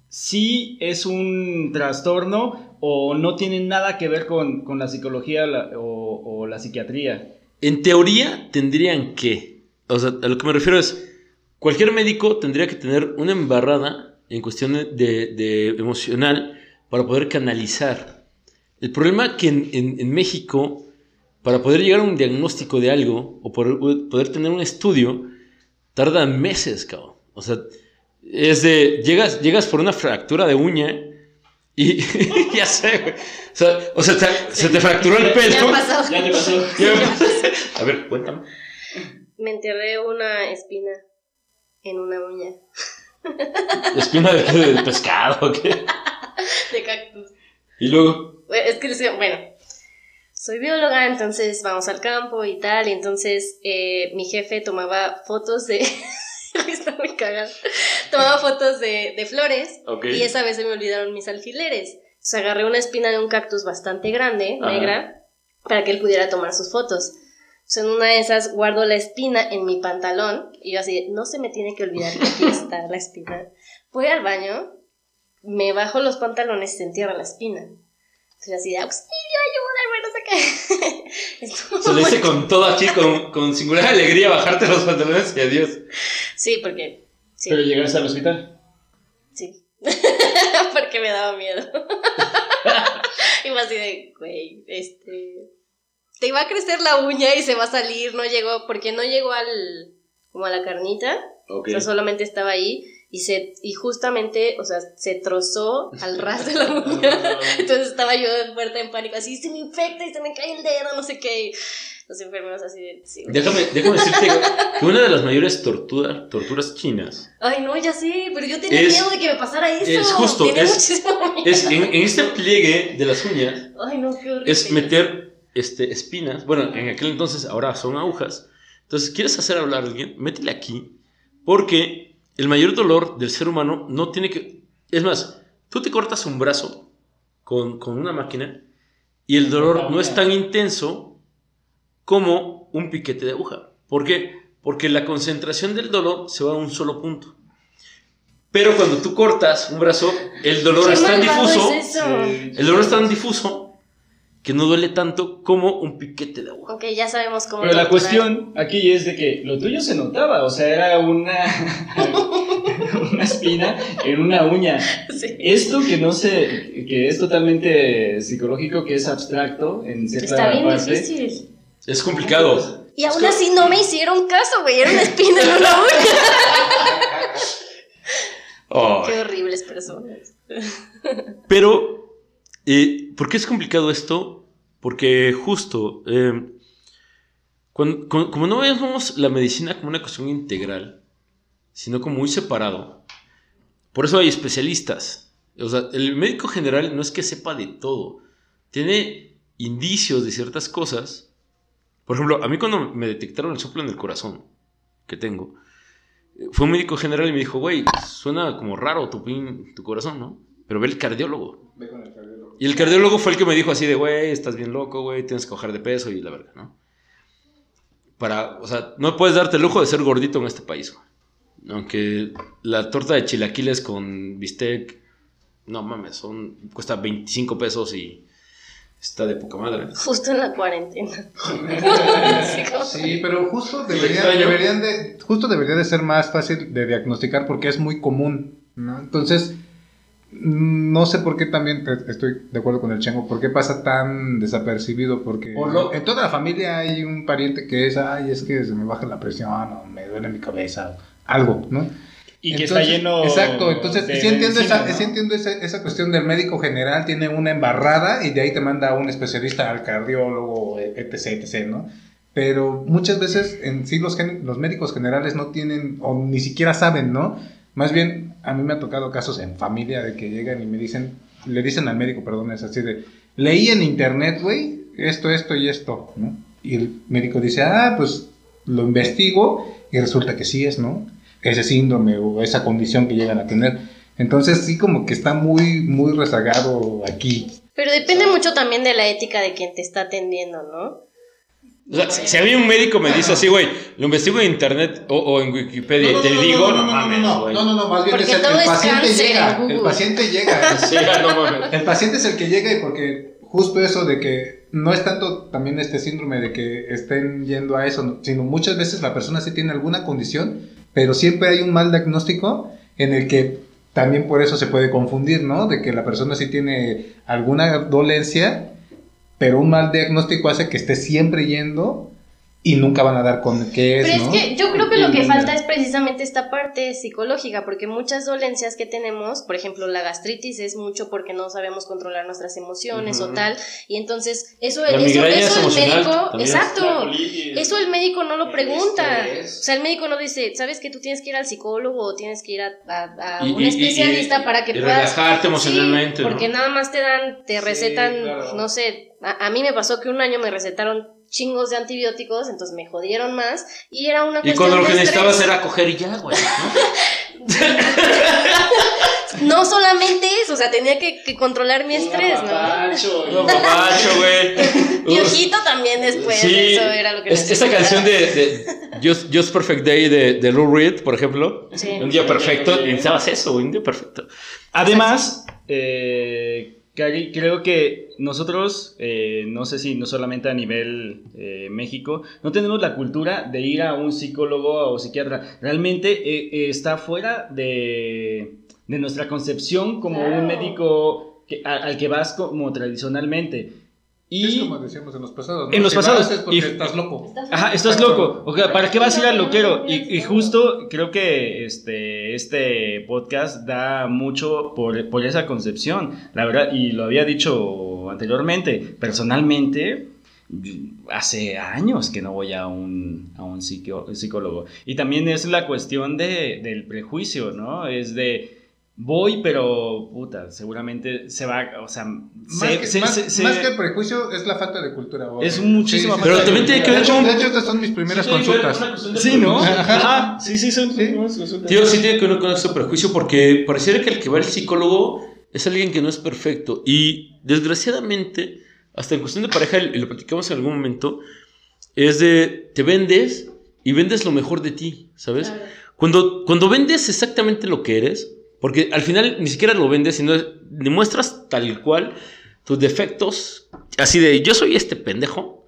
si es un trastorno o no tienen nada que ver con, con la psicología o, o la psiquiatría? En teoría tendrían que, o sea, a lo que me refiero es, cualquier médico tendría que tener una embarrada en cuestión de, de emocional para poder canalizar. El problema que en, en- México, para poder llegar a un diagnóstico de algo o poder, poder tener un estudio, tardan meses, cabrón. O sea, es de, llegas, llegas por una fractura de uña y ya sé, güey. O sea, o sea, te- se te fracturó el pelo. Me ha pasado. Ya te pasó. Ya- A ver, cuéntame. Me enterré una espina en una uña ¿Espina de, qué? ¿De pescado o qué? de cactus. Y luego, Bueno, Es que bueno, soy bióloga, entonces vamos al campo y tal, y entonces eh, mi jefe tomaba fotos de... Está muy cagado. Tomaba fotos de, de flores y esa vez se me olvidaron mis alfileres. Entonces agarré una espina de un cactus bastante grande, Ajá. negra, para que él pudiera tomar sus fotos. Entonces en una de esas guardo la espina en mi pantalón y yo así, no se me tiene que olvidar que aquí está la espina. Voy al baño, me bajo los pantalones y se entierra la espina. Entonces así de auxilio, ayúdame, no sé qué. Estuvo se muy- hice con todo aquí, con, con singular alegría, bajarte los pantalones y adiós. Sí, porque... Sí, Pero llegaste al hospital. sí. porque me daba miedo. y así de, güey, este... Te iba a crecer la uña y se va a salir, no llegó, porque no llegó al, como a la carnita. Ok. O sea, solamente estaba ahí y se y justamente, o sea, se trozó al ras de la uña. Entonces estaba yo muerta en pánico, así se me infecta y se me cae el dedo, no sé qué. y los enfermeros así de sí. Déjame, déjame decirte que una de las mayores tortura- torturas chinas Ay, no, ya sé, pero yo tenía Es- miedo de que me pasara eso. es justo, Tenía es- es en, en este pliegue de las uñas Ay, no, qué horrible. es meter este, espinas. Bueno, en aquel entonces ahora son agujas. Entonces, ¿quieres hacer hablar a alguien? Métele aquí. Porque el mayor dolor del ser humano no tiene que... Es más, tú te cortas un brazo con, con una máquina y el dolor no es tan intenso como un piquete de aguja. ¿Por qué? Porque la concentración del dolor se va a un solo punto. Pero cuando tú cortas un brazo, el dolor es tan difuso. es eso. El dolor es tan difuso que no duele tanto como un piquete de agua. Ok, ya sabemos cómo. Pero la cuestión aquí es de que lo tuyo se notaba, o sea, era una, una espina en una uña. Sí. Esto que no sé, que es totalmente psicológico, que es abstracto en cierta Está bien parte. difícil. Es complicado. Y aún así no me hicieron caso, güey. Era una espina en una uña. Oh, Qué horribles personas. Pero, eh, ¿por qué es complicado esto? Porque justo, eh, cuando- con- como no vemos la medicina como una cuestión integral, sino como muy separado, por eso hay especialistas. O sea, el médico general no es que sepa de todo, tiene indicios de ciertas cosas. Por ejemplo, a mí cuando me detectaron el soplo en el corazón que tengo, fue un médico general y me dijo, güey, suena como raro tu, pin- tu corazón, ¿no? Pero ve el cardiólogo. Ve con el cardiólogo. Y el cardiólogo fue el que me dijo así de, güey, estás bien loco, güey, tienes que bajar de peso y la verga, ¿no? Para, o sea, no puedes darte el lujo de ser gordito en este país, güey. Aunque la torta de chilaquiles con bistec, no mames, son, cuesta 25 pesos y está de poca madre. Justo en la cuarentena. Sí, pero justo deberían, deberían de, justo debería de ser más fácil de diagnosticar porque es muy común, ¿no? Entonces, no sé por qué también te- estoy de acuerdo con el Chengo, por qué pasa tan desapercibido, porque lo- en toda la familia hay un pariente que es, ay, es que se me baja la presión o me duele mi cabeza, algo, ¿no? Y que Entonces, está lleno. Exacto, entonces de sí entiendo, esa, ¿no? sí entiendo esa, esa cuestión del médico general, tiene una embarrada y de ahí te manda a un especialista, al cardiólogo, etc, etc, ¿no? Pero muchas veces en sí los, los médicos generales no tienen o ni siquiera saben, ¿no? Más bien, a mí me ha tocado casos en familia de que llegan y me dicen, le dicen al médico, perdón, es así de, leí en internet, güey, esto, esto y esto, ¿no? Y el médico dice, ah, pues lo investigo y resulta que sí es, ¿no? Ese síndrome o esa condición que llegan a tener. Entonces sí como que está muy, muy rezagado aquí. Pero depende mucho también de la ética de quien te está atendiendo, ¿no? O sea, si si a mí un médico me dice así, güey, lo investigo en internet o, o en Wikipedia y te digo, no, mames, güey. no, no, no, más bien Porque es el, todo el paciente llega, el paciente llega. Sí, no mames. El paciente es el que llega y porque justo eso de que no es tanto también este síndrome de que estén yendo a eso, sino muchas veces la persona sí tiene alguna condición, pero siempre hay un mal diagnóstico en el que también por eso se puede confundir, ¿no? De que la persona sí tiene alguna dolencia, pero un mal diagnóstico hace que esté siempre yendo y nunca van a dar con qué es, Pero ¿no? es que yo creo que lo que falta es precisamente esta parte psicológica, porque muchas dolencias que tenemos, por ejemplo, la gastritis es mucho porque no sabemos controlar nuestras emociones o tal, y entonces eso, La eso, es el médico, exacto, eso el médico no lo pregunta, estrés. o sea, el médico no dice, sabes que tú tienes que ir al psicólogo o tienes que ir a, a- a Y- un y- especialista y- para que y puedas relajarte emocionalmente, Sí, ¿no? porque nada más te dan, te Sí, recetan, claro. no sé, a, a mí me pasó que un año me recetaron chingos de antibióticos, entonces me jodieron más y era una Y cuestión cuando lo que necesitabas era coger y ya, güey. ¿no? No solamente eso, o sea, tenía que, que controlar mi estrés, ¿no? No, papacho, güey. Y ojito también después, Sí, eso era lo que es- esa necesitaba. canción de, de Just, Just Perfect Day de, de Lou Reed, por ejemplo. Sí. Un día perfecto, y necesitabas eso, güey, un día perfecto. Además, eh, Cari, creo que nosotros, eh, no sé si no solamente a nivel eh, México, no tenemos la cultura de ir a un psicólogo o psiquiatra. Realmente eh, eh, está fuera de, de nuestra concepción como un médico que- a- al que vas como tradicionalmente. Y Es como decíamos en los pasados. ¿no? En los Si pasados, es porque y- estás loco. Ajá, estás loco. O sea, ¿para qué vas a ir al loquero? Y, y justo creo que este, este podcast da mucho por, por esa concepción. La verdad, y lo había dicho anteriormente, personalmente, hace años que no voy a un, a un psicólogo. Y también es la cuestión de, del prejuicio, ¿no? Es de... Voy, pero puta, seguramente se va, o sea, Más, se- que, se- más- se- más que prejuicio es la falta de cultura. güey. Es muchísima Pero falta de también tiene que ver hecho, con... de hecho, estas son mis primeras consultas. Sí, ¿no? Ajá. Sí, sí, son Sí. primeras consultas. Tío, sí tiene que ver con ese prejuicio porque pareciera que el que va al psicólogo es alguien que no es perfecto. Y desgraciadamente, hasta en cuestión de pareja, y lo platicamos en algún momento, es de te vendes y vendes lo mejor de ti, ¿sabes? Claro. Cuando, cuando vendes exactamente lo que eres, porque al final ni siquiera lo vendes, sino demuestras tal cual tus defectos, así de yo soy este pendejo,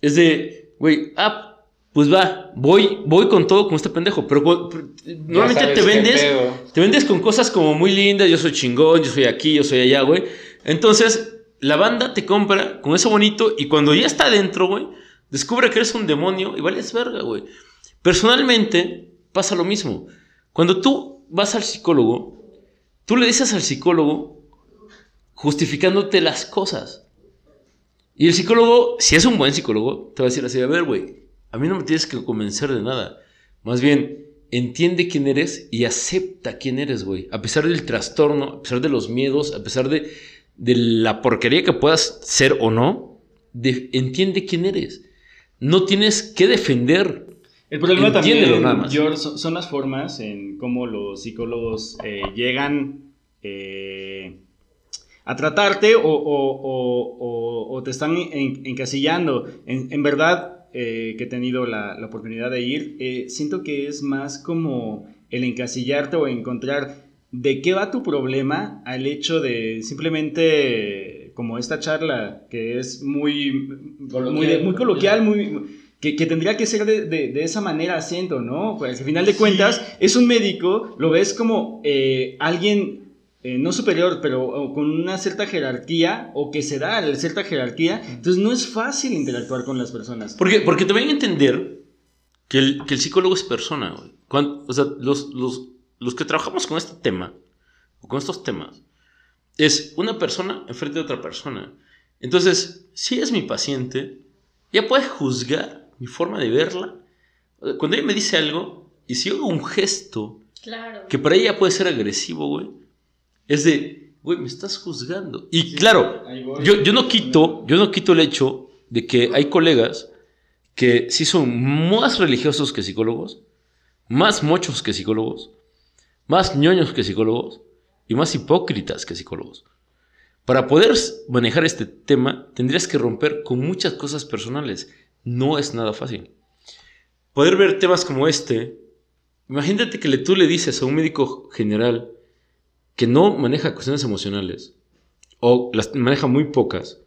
es de, güey, ah, pues va, voy, voy con todo con este pendejo, pero, pero, normalmente te vendes, te vendes con cosas como muy lindas, yo soy chingón, yo soy aquí, yo soy allá, güey. Entonces, la banda te compra con eso bonito y cuando ya está adentro, güey, descubre que eres un demonio y vales verga, güey. Personalmente, pasa lo mismo. Cuando tú vas al psicólogo, tú le dices al psicólogo justificándote las cosas. Y el psicólogo, si es un buen psicólogo, te va a decir así, a ver, güey, a mí no me tienes que convencer de nada. Más bien, entiende quién eres y acepta quién eres, güey. A pesar del trastorno, a pesar de los miedos, a pesar de, de la porquería que puedas ser o no, de- entiende quién eres. No tienes que defender. El problema Entiéndelo también, nada más. George, son, las formas en cómo los psicólogos eh, llegan eh, a tratarte o, o- o- o- o te están en- encasillando. En, en verdad, eh, que he tenido la, la oportunidad de ir, eh, siento que es más como el encasillarte o encontrar de qué va tu problema al hecho de simplemente, como esta charla, que es muy, muy coloquial, muy... Que, que tendría que ser de, de- de esa manera, siento, ¿no? Pues al final de cuentas, es un médico, lo ves como eh, alguien eh, no superior, pero con una cierta jerarquía, o que se da a cierta jerarquía, entonces no es fácil interactuar con las personas. Porque, porque te van a entender que el, que el psicólogo es persona, güey. Cuan- o sea, los, los, los que trabajamos con este tema, o con estos temas, es una persona enfrente de otra persona. Entonces, si es mi paciente, ya puede juzgar mi forma de verla. Cuando ella me dice algo, y si yo hago un gesto Claro. que para ella puede ser agresivo, güey, es de, güey, me estás juzgando. Y claro, yo, yo no quito, yo no quito el hecho de que hay colegas que sí son más religiosos que psicólogos, más mochos que psicólogos, más ñoños que psicólogos y más hipócritas que psicólogos. Para poder manejar este tema tendrías que romper con muchas cosas personales. No es nada fácil. Poder ver temas como este, imagínate que le- tú le dices a un médico general que no maneja cuestiones emocionales, o las maneja muy pocas,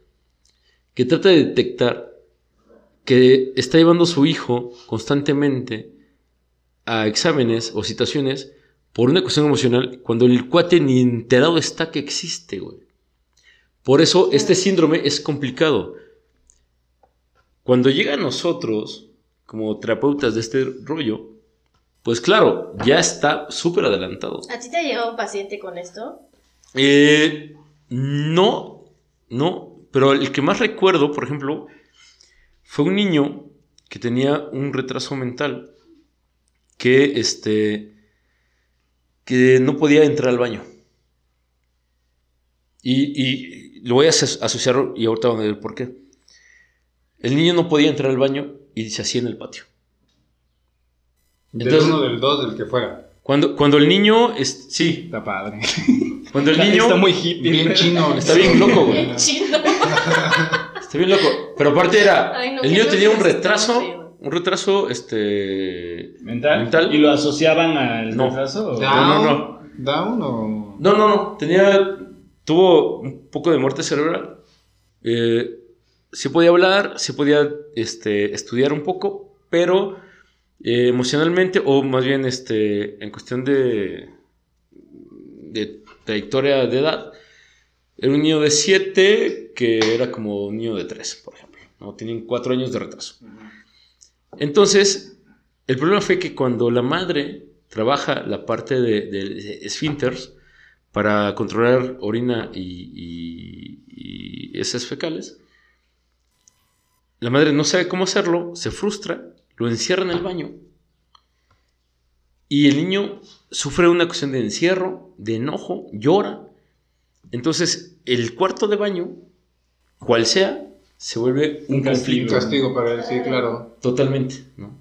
que trata de detectar que está llevando a su hijo constantemente a exámenes o situaciones por una cuestión emocional cuando el cuate ni enterado está que existe, güey. Por eso este síndrome es complicado. Cuando llega a nosotros, como terapeutas de este rollo, pues claro, ya está súper adelantado. ¿A ti te ha llegado un paciente con esto? Eh, no, no, pero el que más recuerdo, por ejemplo, fue un niño que tenía un retraso mental que este que no podía entrar al baño. Y, y lo voy a aso- asociar y ahorita van a ver por qué. El niño no podía entrar al baño y se hacía en el patio. Del Entonces- uno, del dos, del que fuera. Cuando, cuando el niño, es, sí, Está padre. cuando el niño Está muy hippie. Bien chino. está bien loco, güey. Bien chido. Está bien loco. Pero aparte era. Ay, no, el niño tenía un retraso. Un retraso, este. ¿Mental? Mental. ¿Y lo asociaban al No. retraso? o- No, no, no. ¿Down o...? No, no, no. Tenía. Tuvo un poco de muerte cerebral. Eh, sí podía hablar, sí podía este, estudiar un poco, pero eh, emocionalmente, o más bien este, en cuestión de, de trayectoria de edad, Era un niño de 7 que era como un niño de 3, por ejemplo. ¿no? Tienen 4 años de retraso. Entonces, el problema fue que cuando la madre trabaja la parte de, de esfínteres para controlar orina y, y, y heces fecales, la madre no sabe cómo hacerlo, se frustra, lo encierra en el baño y el niño sufre una cuestión de encierro, de enojo, llora. Entonces, el cuarto de baño, cual sea, se vuelve un, Un castigo. Un conflicto. castigo para él, sí, claro. Totalmente, ¿no?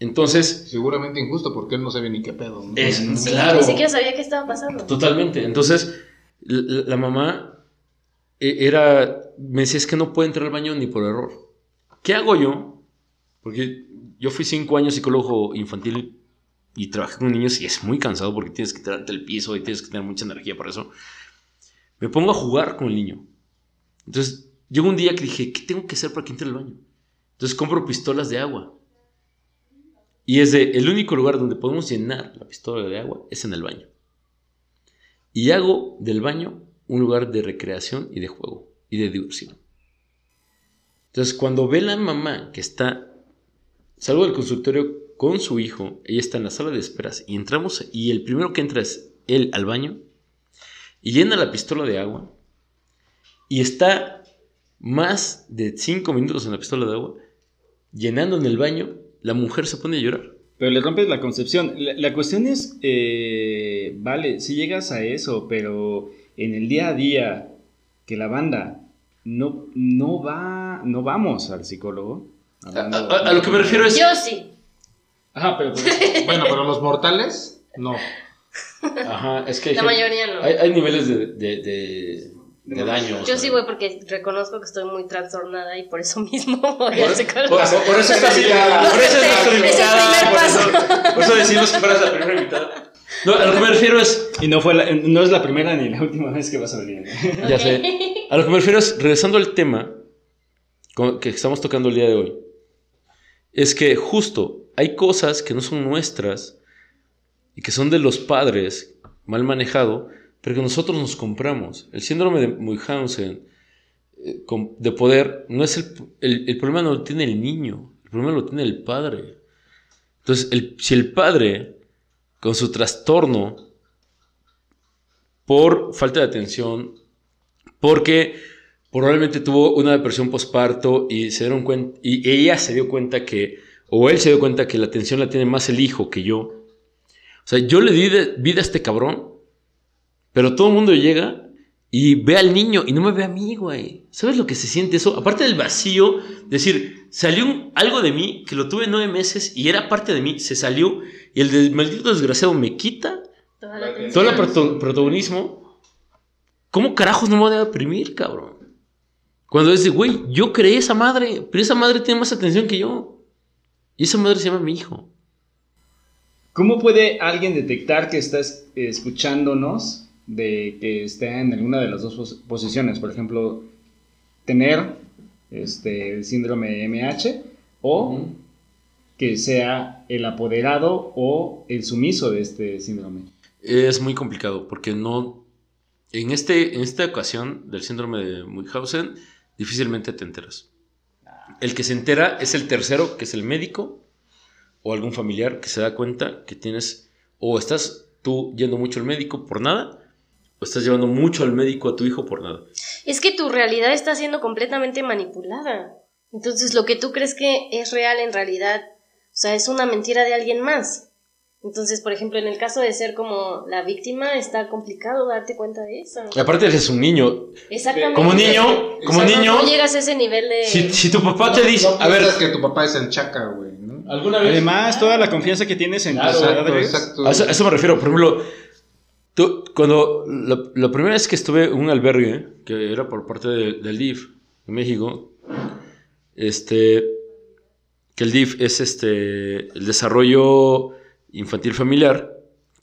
Entonces, Seguramente injusto porque él no sabe ni qué pedo. ¿no? es Sí, claro. ni siquiera sabía qué estaba pasando. Totalmente. Entonces, la, la mamá eh, era. Me decía, es que no puede entrar al baño ni por error. ¿Qué hago yo? Porque yo fui cinco años psicólogo infantil y trabajé con niños y es muy cansado porque tienes que tirarte el piso y tienes que tener mucha energía para eso. Me pongo a jugar con el niño. Entonces, llegó un día que dije, ¿qué tengo que hacer para que entre al baño? Entonces compro pistolas de agua. Y es de, el único lugar donde podemos llenar la pistola de agua es en el baño. Y hago del baño un lugar de recreación y de juego y de diversión. Entonces, cuando ve la mamá que está, salgo del consultorio con su hijo, ella está en la sala de esperas y entramos y el primero que entra es él al baño y llena la pistola de agua y está más de cinco minutos en la pistola de agua llenando en el baño, la mujer se pone a llorar. Pero le rompes la concepción. La, la cuestión es, eh, vale, si llegas a eso, pero en el día a día que la banda no, no va, no vamos al psicólogo. A, hablando- a- a lo que me refiero es... Yo sí. Ajá, pero pues, Bueno, pero los mortales, no. Ajá, es que La gente- mayoría no. Hay, hay niveles de, de, de, de daño. o Yo sea. sí voy porque reconozco que estoy muy trastornada y por eso mismo voy Por, al psicólogo. por- por eso estás invitada. Por eso es nuestra Es el invitada. primer Por eso, por eso decimos que fueras la primera invitada. No, a lo que me refiero es. y no, fue la- no es la primera ni la última vez que vas a venir. Ya sé. A lo que me refiero es, regresando al tema que estamos tocando el día de hoy, es que justo hay cosas que no son nuestras y que son de los padres, mal manejado, pero que nosotros nos compramos. El síndrome de Munchausen eh, de poder, no es el, el, el problema no lo tiene el niño, el problema lo tiene el padre. Entonces, el- si el padre, con su trastorno, por falta de atención, porque probablemente tuvo una depresión postparto y se dieron cuenta, y ella se dio cuenta que, o él se dio cuenta que la atención la tiene más el hijo que yo. O sea, yo le di de- vida a este cabrón, pero todo el mundo llega y ve al niño y no me ve a mí, güey. ¿Sabes lo que se siente eso? Aparte del vacío, decir, salió un- algo de mí que lo tuve nueve meses y era parte de mí, se salió y el de- maldito desgraciado me quita Toda la atención. todo el proto- protagonismo, ¿cómo carajos no me voy a deprimir, cabrón? Cuando es de, güey, yo creé esa madre, pero esa madre tiene más atención que yo. Y esa madre se llama mi hijo. ¿Cómo puede alguien detectar que estás escuchándonos de que está en alguna de las dos pos- posiciones? Por ejemplo, tener este, el síndrome MH o que sea el apoderado o el sumiso de este síndrome. Es muy complicado porque no. En, este, en esta ocasión del síndrome de Munchausen, difícilmente te enteras. El que se entera es el tercero, que es el médico o algún familiar que se da cuenta que tienes. O estás tú yendo mucho al médico por nada, o estás llevando mucho al médico a tu hijo por nada. Es que tu realidad está siendo completamente manipulada. Entonces lo que tú crees que es real en realidad, o sea, es una mentira de alguien más. Entonces, por ejemplo, en el caso de ser como la víctima, está complicado darte cuenta de eso. Aparte eres un niño. Exactamente. Como niño, como niño, No, llegas a ese nivel de... si, si tu papá te dice, no a ver, piensas que tu papá es el chaca, güey, ¿no? alguna vez, Además, toda la confianza que tienes en tus Exacto, padres. exacto. a eso, a eso me refiero, por ejemplo, tú, cuando la, la primera vez que estuve en un albergue, que era por parte de- del DIF en México, este, que el DIF es este, el desarrollo infantil familiar,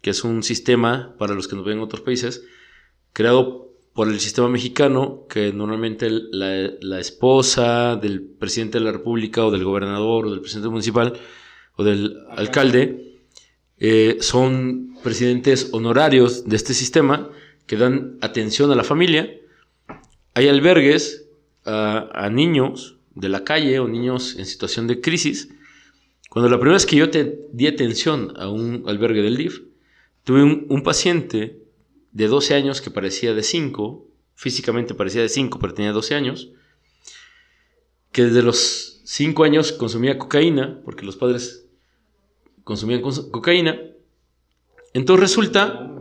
que es un sistema para los que nos ven en otros países, creado por el sistema mexicano, que normalmente la, esposa del presidente de la República o del gobernador o del presidente municipal o del alcalde eh, son presidentes honorarios de este sistema que dan atención a la familia. Hay albergues a niños de la calle o niños en situación de crisis. Cuando la primera vez que yo te di atención a un albergue del DIF, tuve un, paciente de 12 años que parecía de 5, físicamente parecía de 5, pero tenía 12 años, que desde los 5 años consumía cocaína, porque los padres consumían cons- cocaína. Entonces resulta,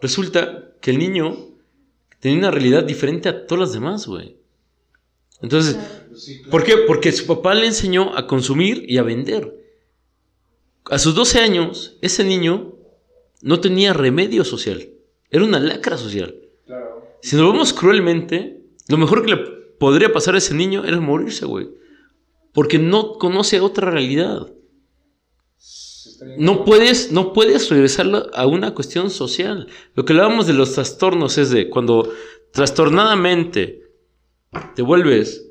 resulta que el niño tenía una realidad diferente a todas las demás, güey. Entonces, ¿por qué? Porque su papá le enseñó a consumir y a vender. A sus 12 años, ese niño no tenía remedio social. Era una lacra social. Si nos lo vemos cruelmente, lo mejor que le podría pasar a ese niño era morirse, güey. Porque no conoce otra realidad. No puedes, no puedes regresarlo a una cuestión social. Lo que hablábamos de los trastornos es de cuando trastornadamente te vuelves,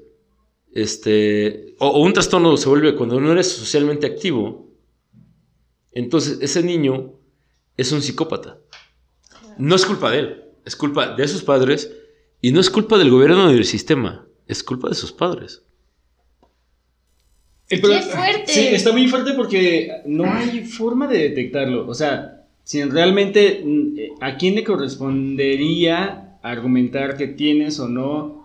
este, o, o un trastorno se vuelve cuando no eres socialmente activo, entonces ese niño es un psicópata. No es culpa de él, es culpa de sus padres y no es culpa del gobierno ni del sistema, es culpa de sus padres. El ¡Qué fuerte! Sí, está muy fuerte porque no hay forma de detectarlo. O sea, si realmente mm, eh, a quién le correspondería argumentar que tienes o no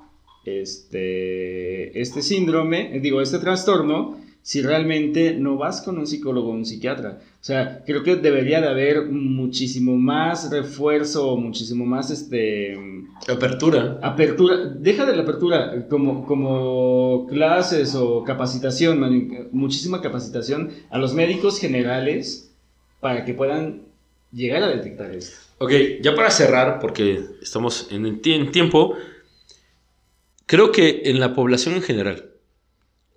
este, este síndrome, eh, digo, este trastorno, si realmente no vas con un psicólogo o un psiquiatra. O sea, creo que debería de haber muchísimo más refuerzo, muchísimo más este Apertura. apertura, deja de la apertura, como, como clases o capacitación, man, muchísima capacitación a los médicos generales para que puedan llegar a detectar esto. Ok, ya para cerrar, porque estamos en, el en tiempo, creo que en la población en general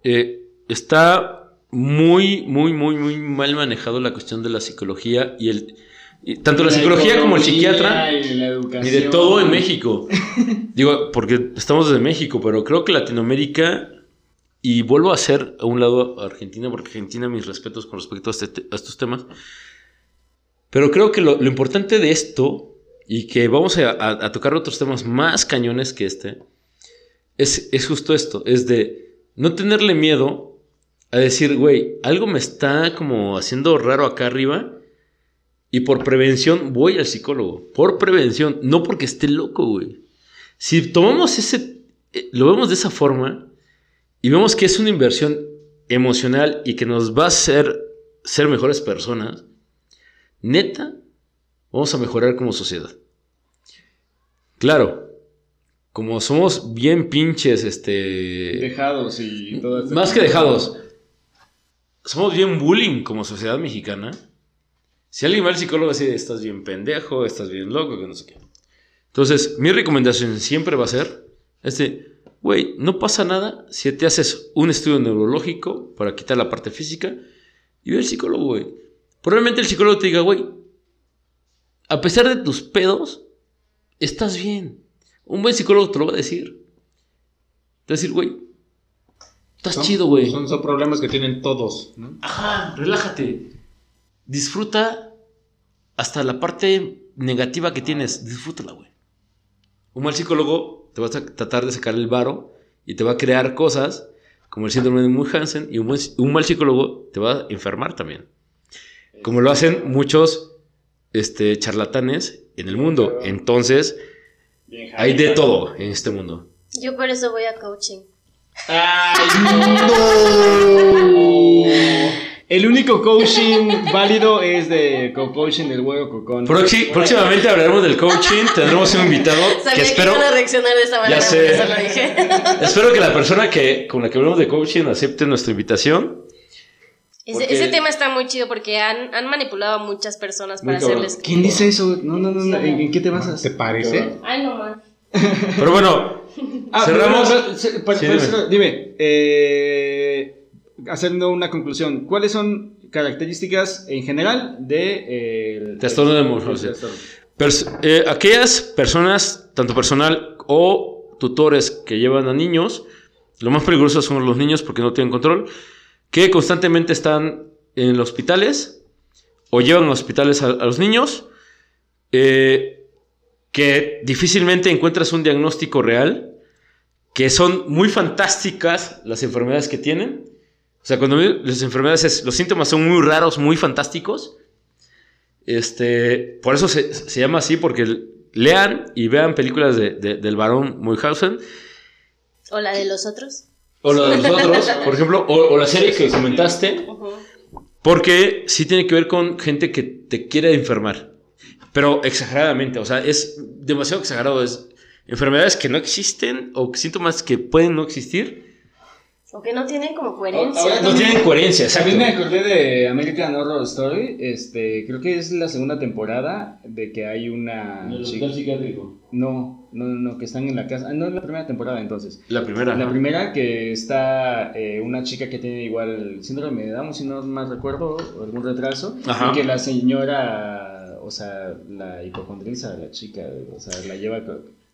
eh, está muy, muy, muy, muy mal manejado la cuestión de la psicología y el... y tanto la, psicología como el psiquiatra y la y de todo en México. Digo, porque estamos desde México, pero creo que Latinoamérica, y vuelvo a hacer a un lado a Argentina, porque Argentina, mis respetos con respecto a, este te- a estos temas, pero creo que lo, lo importante de esto, y que vamos a, a- a tocar otros temas más cañones que este, es, es justo esto, es de no tenerle miedo a decir, güey, algo me está como haciendo raro acá arriba. Y por prevención voy al psicólogo. Por prevención, no porque esté loco, güey. Si tomamos ese, eh, lo vemos de esa forma y vemos que es una inversión emocional y que nos va a hacer ser mejores personas, neta, vamos a mejorar como sociedad. Claro, como somos bien pinches, este... Dejados y todo esto. Más que dejados. Somos bien bullying como sociedad mexicana. Si alguien va al psicólogo así estás bien pendejo, estás bien loco, que no sé qué. Entonces, mi recomendación siempre va a ser, este, güey, no pasa nada si te haces un estudio neurológico para quitar la parte física y ve al psicólogo, güey. Probablemente el psicólogo te diga, güey, a pesar de tus pedos, estás bien. Un buen psicólogo te lo va a decir. Te va a decir, güey, estás Son- chido, güey. Son, son problemas que tienen todos. ¿no? Ajá, relájate. Disfruta hasta la parte negativa que tienes. Disfrútala, güey. Un mal psicólogo te va a tratar de sacar el varo y te va a crear cosas como el síndrome de Munchausen y un, buen- un mal psicólogo te va a enfermar también. Como lo hacen muchos este, charlatanes en el mundo. Entonces, Bien, hay de todo en este mundo. Yo por eso voy a coaching. ¡Ay, no! El único coaching válido es de co-coaching del huevo cocón. Proxi- próximamente hablaremos del coaching. Tendremos un invitado Sabía que que, espero. iban a reaccionar de esa manera, sé. por eso lo dije. Espero que la persona que, con la que hablamos de coaching acepte nuestra invitación. Ese, Porque- ese tema está muy chido porque han, han manipulado a muchas personas para hacerles. ¿Quién dice eso? No, no, no, no. ¿En, en qué te basas? ¿Te parece? Ay, no más. Pero bueno, Ah, Cerramos. pero, pero, Sí, dime. eh, haciendo una conclusión, ¿cuáles son características en general de eh, el Trastorno de pers- eh, aquellas personas, tanto personal o tutores que llevan a niños, lo más peligroso son los niños porque no tienen control, que constantemente están en los hospitales o llevan a los hospitales a, los niños. eh, que difícilmente encuentras un diagnóstico real, que son muy fantásticas las enfermedades que tienen. O sea, cuando las enfermedades, es- los síntomas son muy raros, muy fantásticos. Este, por eso se, se llama así, porque lean y vean películas de- de- del varón Munchausen. O la de los otros. O la de los otros, por ejemplo, o, o la serie que comentaste. Porque sí tiene que ver con gente que te quiere enfermar. Pero exageradamente, o sea, es demasiado exagerado. Es enfermedades que no existen o síntomas que pueden no existir. O que no tienen como coherencia. Ahora No tienen coherencia, exacto. También me acordé de American Horror Story. Este, creo que es la segunda temporada de que hay una. chica- psiquiátrico. No, no, no, que están en la casa. Ah, no es la primera temporada entonces. La primera. La primera que está eh, una chica que tiene igual síndrome de Down, si no mal recuerdo, o algún retraso, Ajá. y que la señora, o sea, la hipocondriza de la chica, o sea, la lleva...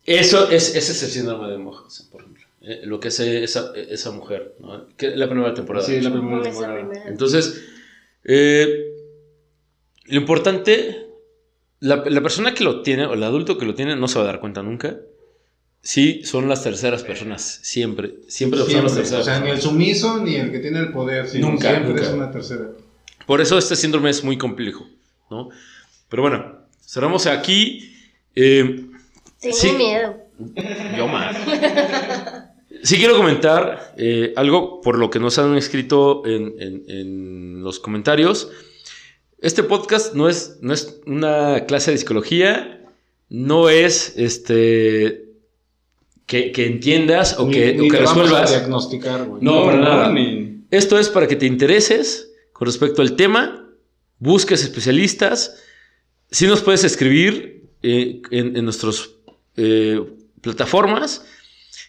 Eso es, ese es el síndrome de Munchausen, por ejemplo. Eh, lo que hace esa, esa mujer, ¿no? Que es la primera temporada. Sí, la primera temporada. Entonces, eh, lo importante, la, la persona que lo tiene, o el adulto que lo tiene, no se va a dar cuenta nunca. Sí, son las terceras personas, siempre. Siempre, son las terceras O sea, ni el sumiso ni el que tiene el poder. sino Nunca, Siempre nunca. es una tercera. Por eso este síndrome es muy complejo, ¿no? Pero bueno, cerramos aquí. Eh, Tengo Sí. miedo. Yo más. Sí quiero comentar eh, algo por lo que nos han escrito en, en- en los comentarios. Este podcast no es, no es una clase de psicología, no es este que, que entiendas o Ni- que, ni o que te vamos a resuelvas. diagnosticar, güey. No, para nada. ni- Esto es para que te intereses con respecto al tema, busques especialistas. Si nos puedes escribir eh, en, en nuestras plataformas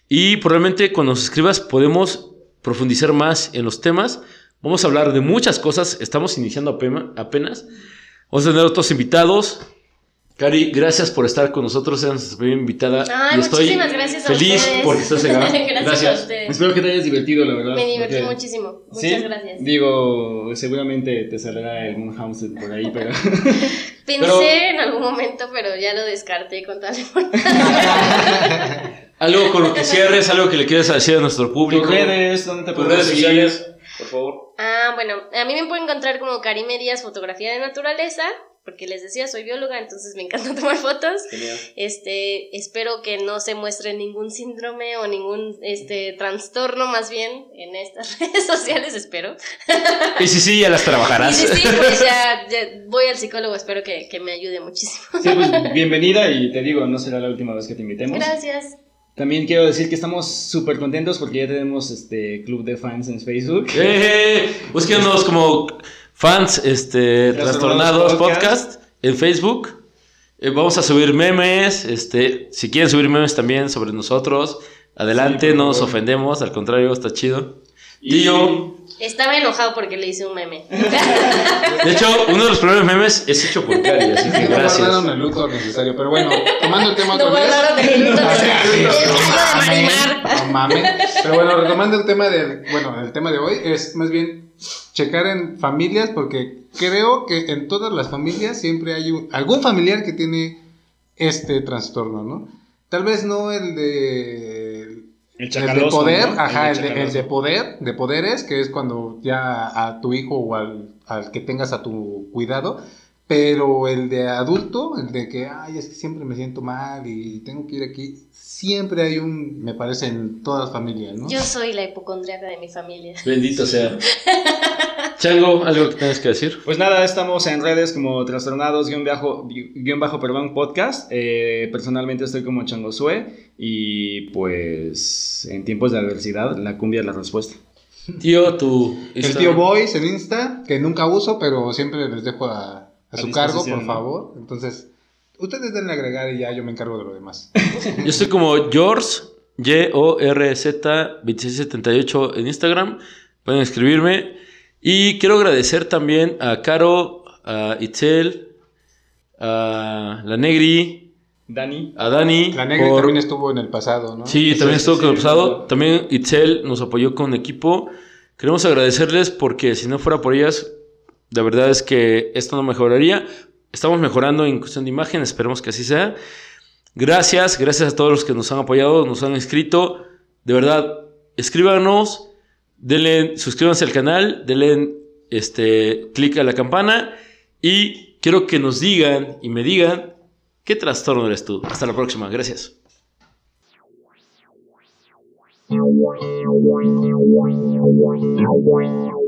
y probablemente cuando nos escribas podemos profundizar más en los temas. Vamos a hablar de muchas cosas. Estamos iniciando apenas. Vamos a tener otros invitados. Cari, gracias por estar con nosotros. Eres nuestra primera invitada. Ay, y estoy muchísimas gracias a feliz ustedes. porque estás acá. gracias, Gracias. a ustedes. Espero que te hayas divertido, la verdad. Me divertí porque- muchísimo. Muchas ¿Sí? gracias. Digo, seguramente te saldrá el Moonhouse por ahí, pero... Pensé Pero- en algún momento, pero ya lo descarté con tal de Algo con lo que cierres, algo que le quieres decir a nuestro público. ¿Tus redes? ¿Dónde te podemos seguir? por favor. Ah, bueno, a mí me pueden encontrar como Karime Díaz Fotografía de Naturaleza, porque les decía, soy bióloga, entonces me encanta tomar fotos. Este, espero que no se muestre ningún síndrome o ningún este trastorno más bien en estas redes sociales, espero. Y si sí, ya las Y trabajarás. si sí, pues ya, ya voy al psicólogo, espero que, que me ayude muchísimo. Sí, pues bienvenida y te digo, no será la última vez que te invitemos. Gracias. También quiero decir que estamos súper contentos porque ya tenemos este club de fans en Facebook. Eh, búsquenos como fans este, Trastornados Podcast. podcast en Facebook. Eh, vamos a subir memes. Este, si quieren subir memes también sobre nosotros, adelante, Sí, no nos ofendemos, al contrario, está chido. Y- Y yo, Estaba enojado porque le hice un meme. de hecho, uno de los primeros memes es hecho por Cari, así que No guardaron gracias. el luto necesario. Pero bueno, tomando el tema No otra vez. el luto no de mames, Marimar. No mames. Pero bueno, retomando el tema del, bueno, el tema de hoy es más bien checar en familias porque creo que en todas las familias siempre hay un- algún familiar que tiene este trastorno, ¿no? Tal vez no el de El el de poder, ¿no? ajá, El el de el de poder, de poderes, que es cuando ya a tu hijo o al, al que tengas a tu cuidado, pero el de adulto, el de que, ay, es que siempre me siento mal y tengo que ir aquí, siempre hay un, me parece, en todas las familias, ¿no? Yo soy la hipocondriaca de mi familia. Bendito sea. Chango, algo que tengas que decir. Pues nada, estamos en redes como trastornados guion bajo, guion bajo perdón, podcast. Eh, personalmente estoy como Changosue y pues en tiempos de adversidad la cumbia es la respuesta. Tío, tu. El tío Boys en Insta, que nunca uso, pero siempre les dejo a, a A su cargo, por ¿no? favor. Entonces, ustedes denle a agregar y ya yo me encargo de lo demás. Yo estoy como George, Y-O-R-Z-2678 en Instagram. Pueden escribirme. Y quiero agradecer también a Caro, a Itzel, a la Negri, Dani. a Dani. La negra por- también estuvo en el pasado, ¿no? Sí, también estuvo con el sí, pasado. sí. También Itzel nos apoyó con equipo. Queremos agradecerles porque si no fuera por ellas, la verdad es que esto no mejoraría. Estamos mejorando en cuestión de imagen, esperemos que así sea. Gracias, gracias a todos los que nos han apoyado, nos han escrito. De verdad, escríbanos, denle, suscríbanse al canal, denle este, clic a la campana y quiero que nos digan y me digan qué trastorno eres tú. Hasta la próxima, gracias.